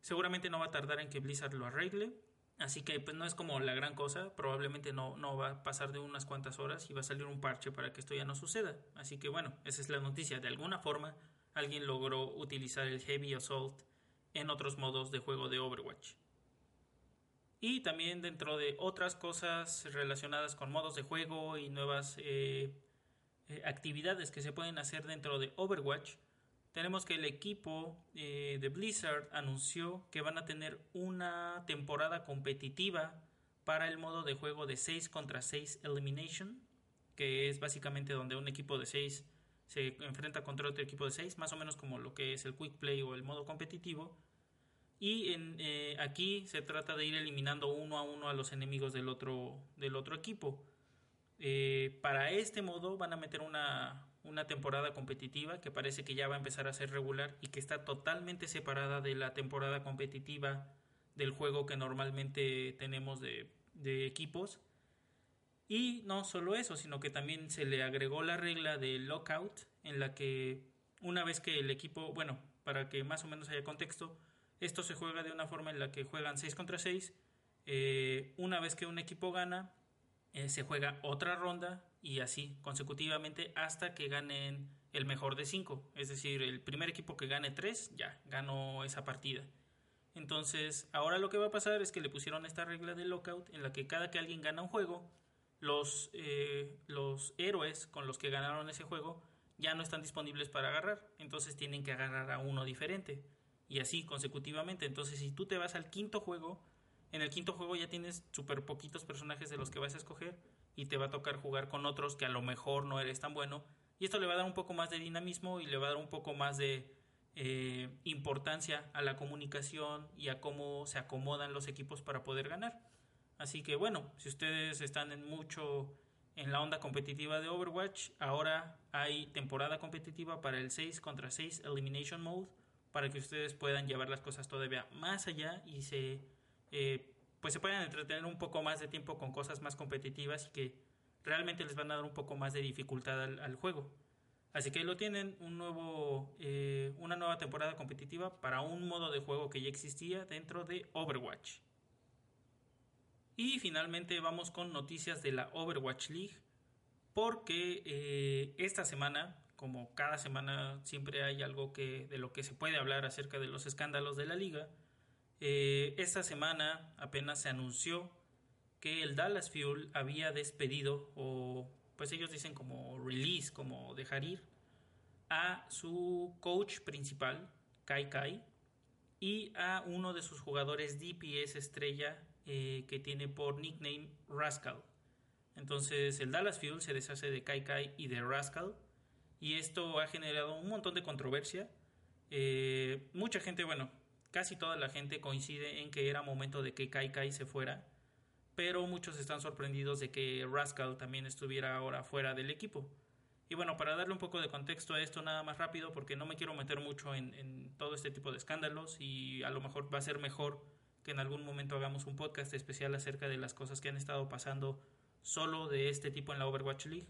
seguramente no va a tardar en que Blizzard lo arregle. Así que pues no es como la gran cosa, probablemente no, no va a pasar de unas cuantas horas y va a salir un parche para que esto ya no suceda. Así que bueno, esa es la noticia. De alguna forma alguien logró utilizar el Heavy Assault en otros modos de juego de Overwatch. Y también dentro de otras cosas relacionadas con modos de juego y nuevas eh, eh, actividades que se pueden hacer dentro de Overwatch, tenemos que el equipo eh, de Blizzard anunció que van a tener una temporada competitiva para el modo de juego de 6 contra 6 Elimination, que es básicamente donde un equipo de 6 se enfrenta contra otro equipo de 6, más o menos como lo que es el Quick Play o el modo competitivo y eh, aquí se trata de ir eliminando uno a uno a los enemigos del otro, del otro equipo. Eh, para este modo van a meter una, una temporada competitiva que parece que ya va a empezar a ser regular y que está totalmente separada de la temporada competitiva del juego que normalmente tenemos de, equipos. Y no solo eso, sino que también se le agregó la regla de lockout en la que una vez que el equipo, bueno, para que más o menos haya contexto, esto se juega de una forma en la que juegan 6 contra 6. Eh, una vez que un equipo gana, eh, se juega otra ronda y así consecutivamente hasta que ganen el mejor de 5. Es decir, el primer equipo que gane 3 ya ganó esa partida. Entonces, ahora lo que va a pasar es que le pusieron esta regla de lockout en la que cada que alguien gana un juego, los, eh, los héroes con los que ganaron ese juego ya no están disponibles para agarrar. Entonces tienen que agarrar a uno diferente y así consecutivamente. Entonces, si tú te vas al quinto juego, en el quinto juego ya tienes súper poquitos personajes de los que vas a escoger y te va a tocar jugar con otros que a lo mejor no eres tan bueno. Y esto le va a dar un poco más de dinamismo y le va a dar un poco más de eh, importancia a la comunicación y a cómo se acomodan los equipos para poder ganar. Así que bueno, si ustedes están en mucho en la onda competitiva de Overwatch, ahora hay temporada competitiva para el 6 contra 6 Elimination Mode para que ustedes puedan llevar las cosas todavía más allá y se eh, pues se puedan entretener un poco más de tiempo con cosas más competitivas y que realmente les van a dar un poco más de dificultad al, juego. Así que lo tienen un nuevo, eh, una nueva temporada competitiva para un modo de juego que ya existía dentro de Overwatch. Y finalmente vamos con noticias de la Overwatch League porque eh, esta semana como cada semana siempre hay algo que, de lo que se puede hablar acerca de los escándalos de la liga, eh, esta semana apenas se anunció que el Dallas Fuel había despedido, o pues ellos dicen como release, como dejar ir, a su coach principal, Kai Kai, y a uno de sus jugadores DPS estrella eh, que tiene por nickname Rascal. Entonces el Dallas Fuel se deshace de Kai Kai y de Rascal y esto ha generado un montón de controversia. Eh, mucha gente, bueno, casi toda la gente coincide en que era momento de que Kai Kai se fuera, pero muchos están sorprendidos de que Rascal también estuviera ahora fuera del equipo. Y bueno, para darle un poco de contexto a esto nada más rápido, porque no me quiero meter mucho en, en todo este tipo de escándalos y a lo mejor va a ser mejor que en algún momento hagamos un podcast especial acerca de las cosas que han estado pasando solo de este tipo en la Overwatch League.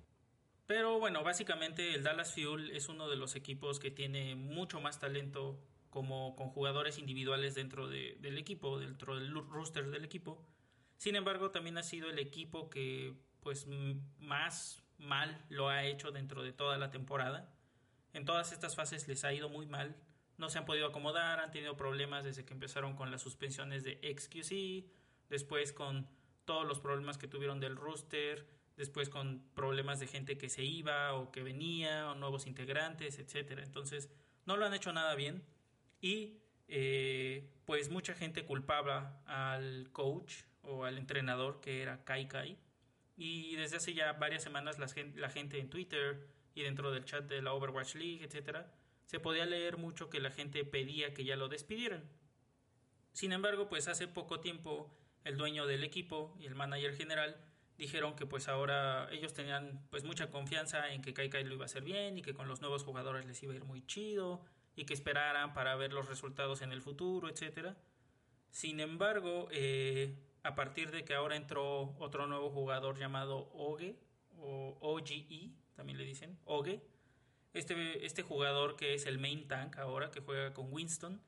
Pero bueno, básicamente el Dallas Fuel es uno de los equipos que tiene mucho más talento como con jugadores individuales dentro del equipo, dentro del roster del equipo. Sin embargo, también ha sido el equipo que pues más mal lo ha hecho dentro de toda la temporada. En todas estas fases les ha ido muy mal. No se han podido acomodar, han tenido problemas desde que empezaron con las suspensiones de XQC, después con todos los problemas que tuvieron del roster, después con problemas de gente que se iba o que venía, o nuevos integrantes, etcétera. Entonces, no lo han hecho nada bien y eh, pues mucha gente culpaba al coach o al entrenador que era Kai Kai. Y desde hace ya varias semanas la gente, la gente en Twitter y dentro del chat de la Overwatch League, etcétera, se podía leer mucho que la gente pedía que ya lo despidieran. Sin embargo, pues hace poco tiempo el dueño del equipo y el manager general dijeron que pues ahora ellos tenían pues mucha confianza en que Kai Kai lo iba a hacer bien y que con los nuevos jugadores les iba a ir muy chido y que esperaran para ver los resultados en el futuro, etcétera. Sin embargo, eh, a partir de que ahora entró otro nuevo jugador llamado Oge o OGE, también le dicen, Oge, este, este jugador que es el main tank ahora, que juega con Winston,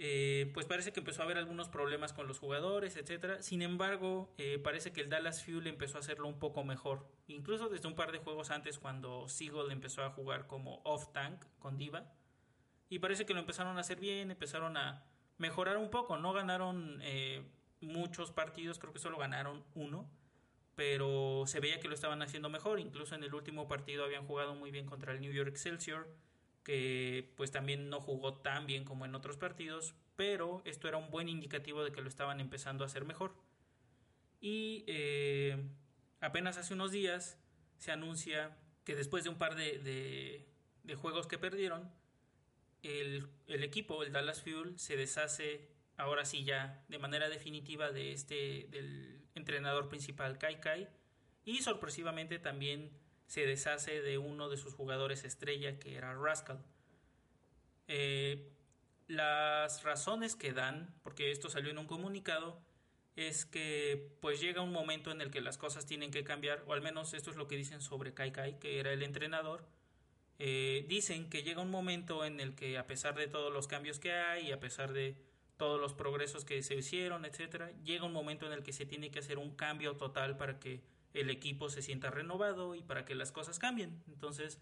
eh, pues parece que empezó a haber algunos problemas con los jugadores, etcétera. Sin embargo, eh, parece que el Dallas Fuel empezó a hacerlo un poco mejor. Incluso desde un par de juegos antes, cuando Seagull empezó a jugar como off-tank con Diva. Y parece que lo empezaron a hacer bien, empezaron a mejorar un poco. No ganaron eh, muchos partidos, creo que solo ganaron uno, pero se veía que lo estaban haciendo mejor. Incluso en el último partido habían jugado muy bien contra el New York Excelsior, que pues también no jugó tan bien como en otros partidos, pero esto era un buen indicativo de que lo estaban empezando a hacer mejor. Y eh, apenas hace unos días se anuncia que después de un par de, de, juegos que perdieron, el, el, equipo, el Dallas Fuel, se deshace ahora sí ya de manera definitiva de este del entrenador principal Kai Kai y sorpresivamente también se deshace de uno de sus jugadores estrella que era Rascal. Eh, las razones que dan, porque esto salió en un comunicado, es que pues llega un momento en el que las cosas tienen que cambiar, o al menos esto es lo que dicen sobre Kai Kai, que era el entrenador. Eh, dicen que llega un momento en el que a pesar de todos los cambios que hay a pesar de todos los progresos que se hicieron, etcétera, llega un momento en el que se tiene que hacer un cambio total para que el equipo se sienta renovado y para que las cosas cambien. Entonces,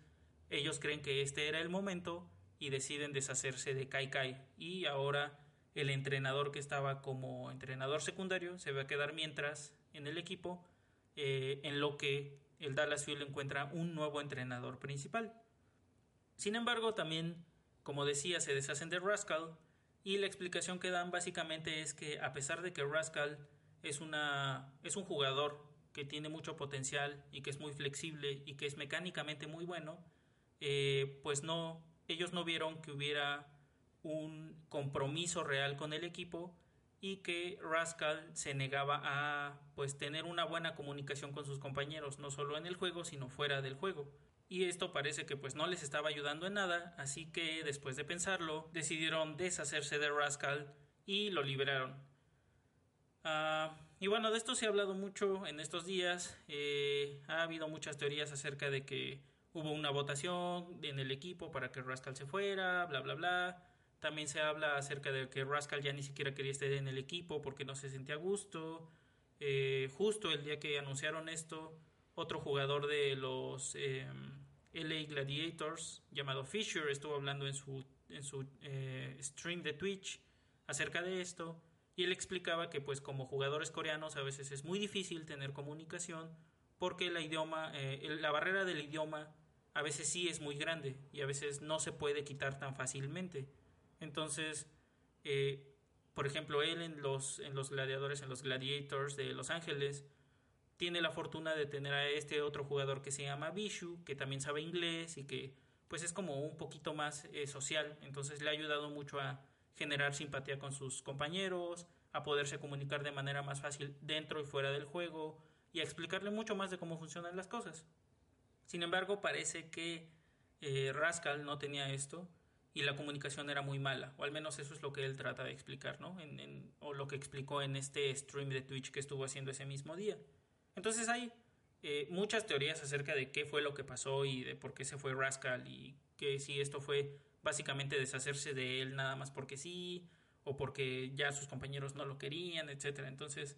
ellos creen que este era el momento y deciden deshacerse de Kai Kai y ahora el entrenador que estaba como entrenador secundario se va a quedar mientras en el equipo eh, en lo que el Dallas Fuel encuentra un nuevo entrenador principal. Sin embargo, también, como decía, se deshacen de Rascal y la explicación que dan básicamente es que a pesar de que Rascal es, una, es un jugador que tiene mucho potencial y que es muy flexible y que es mecánicamente muy bueno, eh, pues no, ellos no vieron que hubiera un compromiso real con el equipo y que Rascal se negaba a pues tener una buena comunicación con sus compañeros, no solo en el juego, sino fuera del juego y esto parece que pues no les estaba ayudando en nada, así que después de pensarlo decidieron deshacerse de Rascal y lo liberaron. Ah, y bueno, de esto se ha hablado mucho en estos días, eh, ha habido muchas teorías acerca de que hubo una votación en el equipo para que Rascal se fuera, bla bla bla. También se habla acerca de que Rascal ya ni siquiera quería estar en el equipo porque no se sentía a gusto. Eh, justo el día que anunciaron esto, otro jugador de los eh, LA Gladiators llamado Fisher estuvo hablando en su, en su eh, stream de Twitch acerca de esto y él explicaba que pues como jugadores coreanos a veces es muy difícil tener comunicación porque la idioma, eh, la barrera del idioma a veces sí es muy grande y a veces no se puede quitar tan fácilmente. Entonces, eh, por ejemplo, él en los, en los gladiadores, en los gladiators de Los Ángeles, tiene la fortuna de tener a este otro jugador que se llama Bishu, que también sabe inglés y que pues es como un poquito más eh, social, entonces le ha ayudado mucho a generar simpatía con sus compañeros, a poderse comunicar de manera más fácil dentro y fuera del juego y a explicarle mucho más de cómo funcionan las cosas. Sin embargo, parece que eh, Rascal no tenía esto y la comunicación era muy mala, o al menos eso es lo que él trata de explicar, ¿no? o lo que explicó en este stream de Twitch que estuvo haciendo ese mismo día. Entonces hay eh, muchas teorías acerca de qué fue lo que pasó y de por qué se fue Rascal y que si esto fue básicamente deshacerse de él nada más porque sí o porque ya sus compañeros no lo querían, etcétera. Entonces,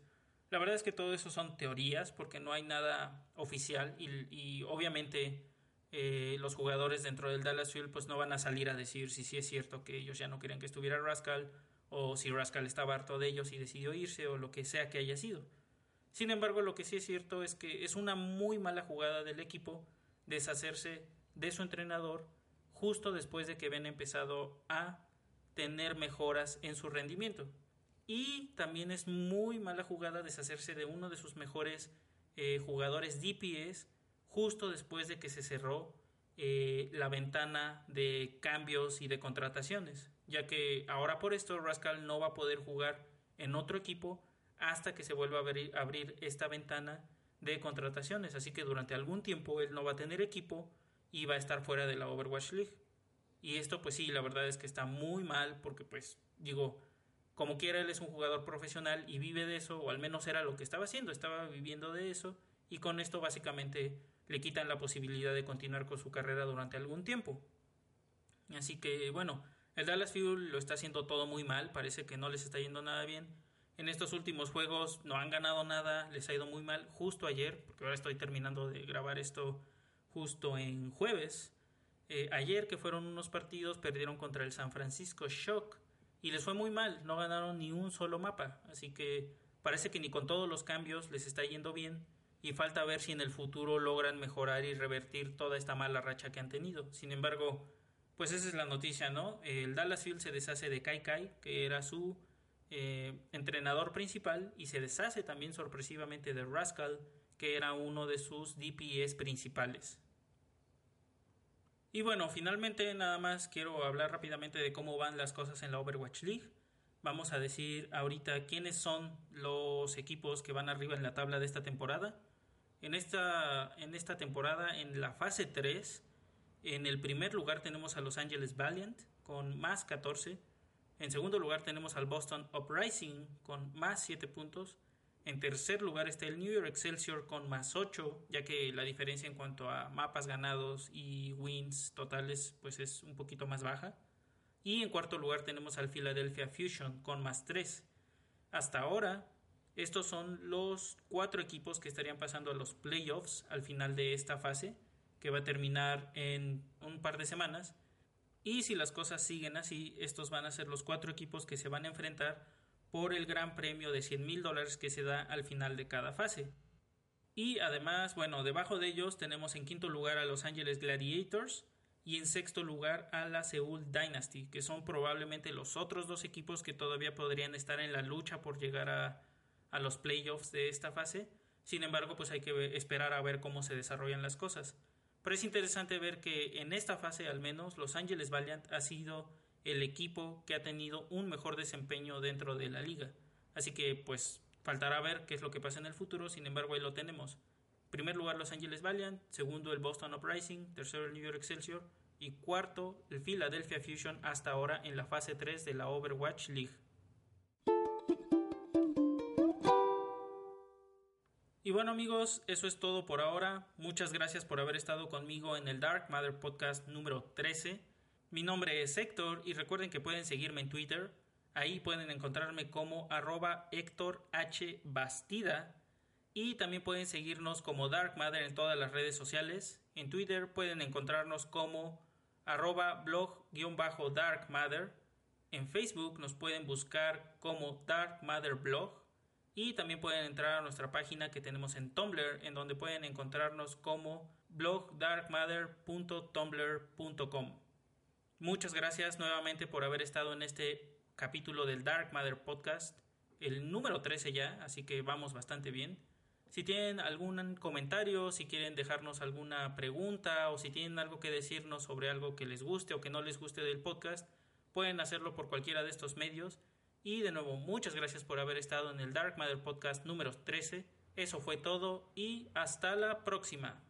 la verdad es que todo eso son teorías porque no hay nada oficial y, obviamente eh, los jugadores dentro del Dallas Fuel pues no van a salir a decir si sí es cierto que ellos ya no querían que estuviera Rascal o si Rascal estaba harto de ellos y decidió irse o lo que sea que haya sido. Sin embargo, lo que sí es cierto es que es una muy mala jugada del equipo deshacerse de su entrenador justo después de que habían empezado a tener mejoras en su rendimiento. Y también es muy mala jugada deshacerse de uno de sus mejores eh, jugadores DPS justo después de que se cerró eh, la ventana de cambios y de contrataciones, ya que ahora por esto Rascal no va a poder jugar en otro equipo hasta que se vuelva a abrir, esta ventana de contrataciones. Así que durante algún tiempo él no va a tener equipo y va a estar fuera de la Overwatch League. Y esto pues sí, la verdad es que está muy mal porque pues digo, como quiera él es un jugador profesional y vive de eso, o al menos era lo que estaba haciendo, estaba viviendo de eso y con esto básicamente le quitan la posibilidad de continuar con su carrera durante algún tiempo. Así que bueno, el Dallas Fuel lo está haciendo todo muy mal, parece que no les está yendo nada bien en estos últimos juegos no han ganado nada, les ha ido muy mal. Justo ayer, porque ahora estoy terminando de grabar esto justo en jueves. Eh, ayer que fueron unos partidos, perdieron contra el San Francisco Shock y les fue muy mal, no ganaron ni un solo mapa. Así que parece que ni con todos los cambios les está yendo bien y falta ver si en el futuro logran mejorar y revertir toda esta mala racha que han tenido. Sin embargo, pues esa es la noticia, ¿no? El Dallas Field se deshace de Kai Kai, que era su eh, entrenador principal, y se deshace también sorpresivamente de Rascal, que era uno de sus DPS principales. Y bueno, finalmente nada más quiero hablar rápidamente de cómo van las cosas en la Overwatch League. Vamos a decir ahorita quiénes son los equipos que van arriba en la tabla de esta temporada. En esta, en esta temporada, en la fase 3, en el primer lugar tenemos a Los Angeles Valiant con más 14. En segundo lugar tenemos al Boston Uprising con más 7 puntos. En tercer lugar está el New York Excelsior con más 8, ya que la diferencia en cuanto a mapas ganados y wins totales pues es un poquito más baja. Y en cuarto lugar tenemos al Philadelphia Fusion con más 3. Hasta ahora estos son los cuatro equipos que estarían pasando a los playoffs al final de esta fase, que va a terminar en un par de semanas. Y si las cosas siguen así, estos van a ser los cuatro equipos que se van a enfrentar por el gran premio de 100 mil dólares que se da al final de cada fase. Y además, bueno, debajo de ellos tenemos en quinto lugar a Los Angeles Gladiators y en sexto lugar a la Seoul Dynasty, que son probablemente los otros dos equipos que todavía podrían estar en la lucha por llegar a, a los playoffs de esta fase. Sin embargo, pues hay que esperar a ver cómo se desarrollan las cosas. Pero es interesante ver que en esta fase al menos Los Angeles Valiant ha sido el equipo que ha tenido un mejor desempeño dentro de la liga. Así que pues faltará ver qué es lo que pasa en el futuro, sin embargo ahí lo tenemos. primer lugar Los Angeles Valiant, segundo el Boston Uprising, tercero el New York Excelsior y cuarto el Philadelphia Fusion hasta ahora en la fase 3 de la Overwatch League. Y bueno amigos, eso es todo por ahora. Muchas gracias por haber estado conmigo en el Dark Matter Podcast número 13. Mi nombre es Héctor y recuerden que pueden seguirme en Twitter. Ahí pueden encontrarme como arroba Héctor H. Bastida. Y también pueden seguirnos como Dark Matter en todas las redes sociales. En Twitter pueden encontrarnos como arroba blog-dark matter. En Facebook nos pueden buscar como Dark Matter Blog. Y también pueden entrar a nuestra página que tenemos en Tumblr, en donde pueden encontrarnos como blogdarkmatter.tumblr.com. Muchas gracias nuevamente por haber estado en este capítulo del Dark Matter Podcast, el número 13 ya, así que vamos bastante bien. Si tienen algún comentario, si quieren dejarnos alguna pregunta o si tienen algo que decirnos sobre algo que les guste o que no les guste del podcast, pueden hacerlo por cualquiera de estos medios. Y de nuevo, muchas gracias por haber estado en el Dark Matter Podcast número 13. Eso fue todo y hasta la próxima.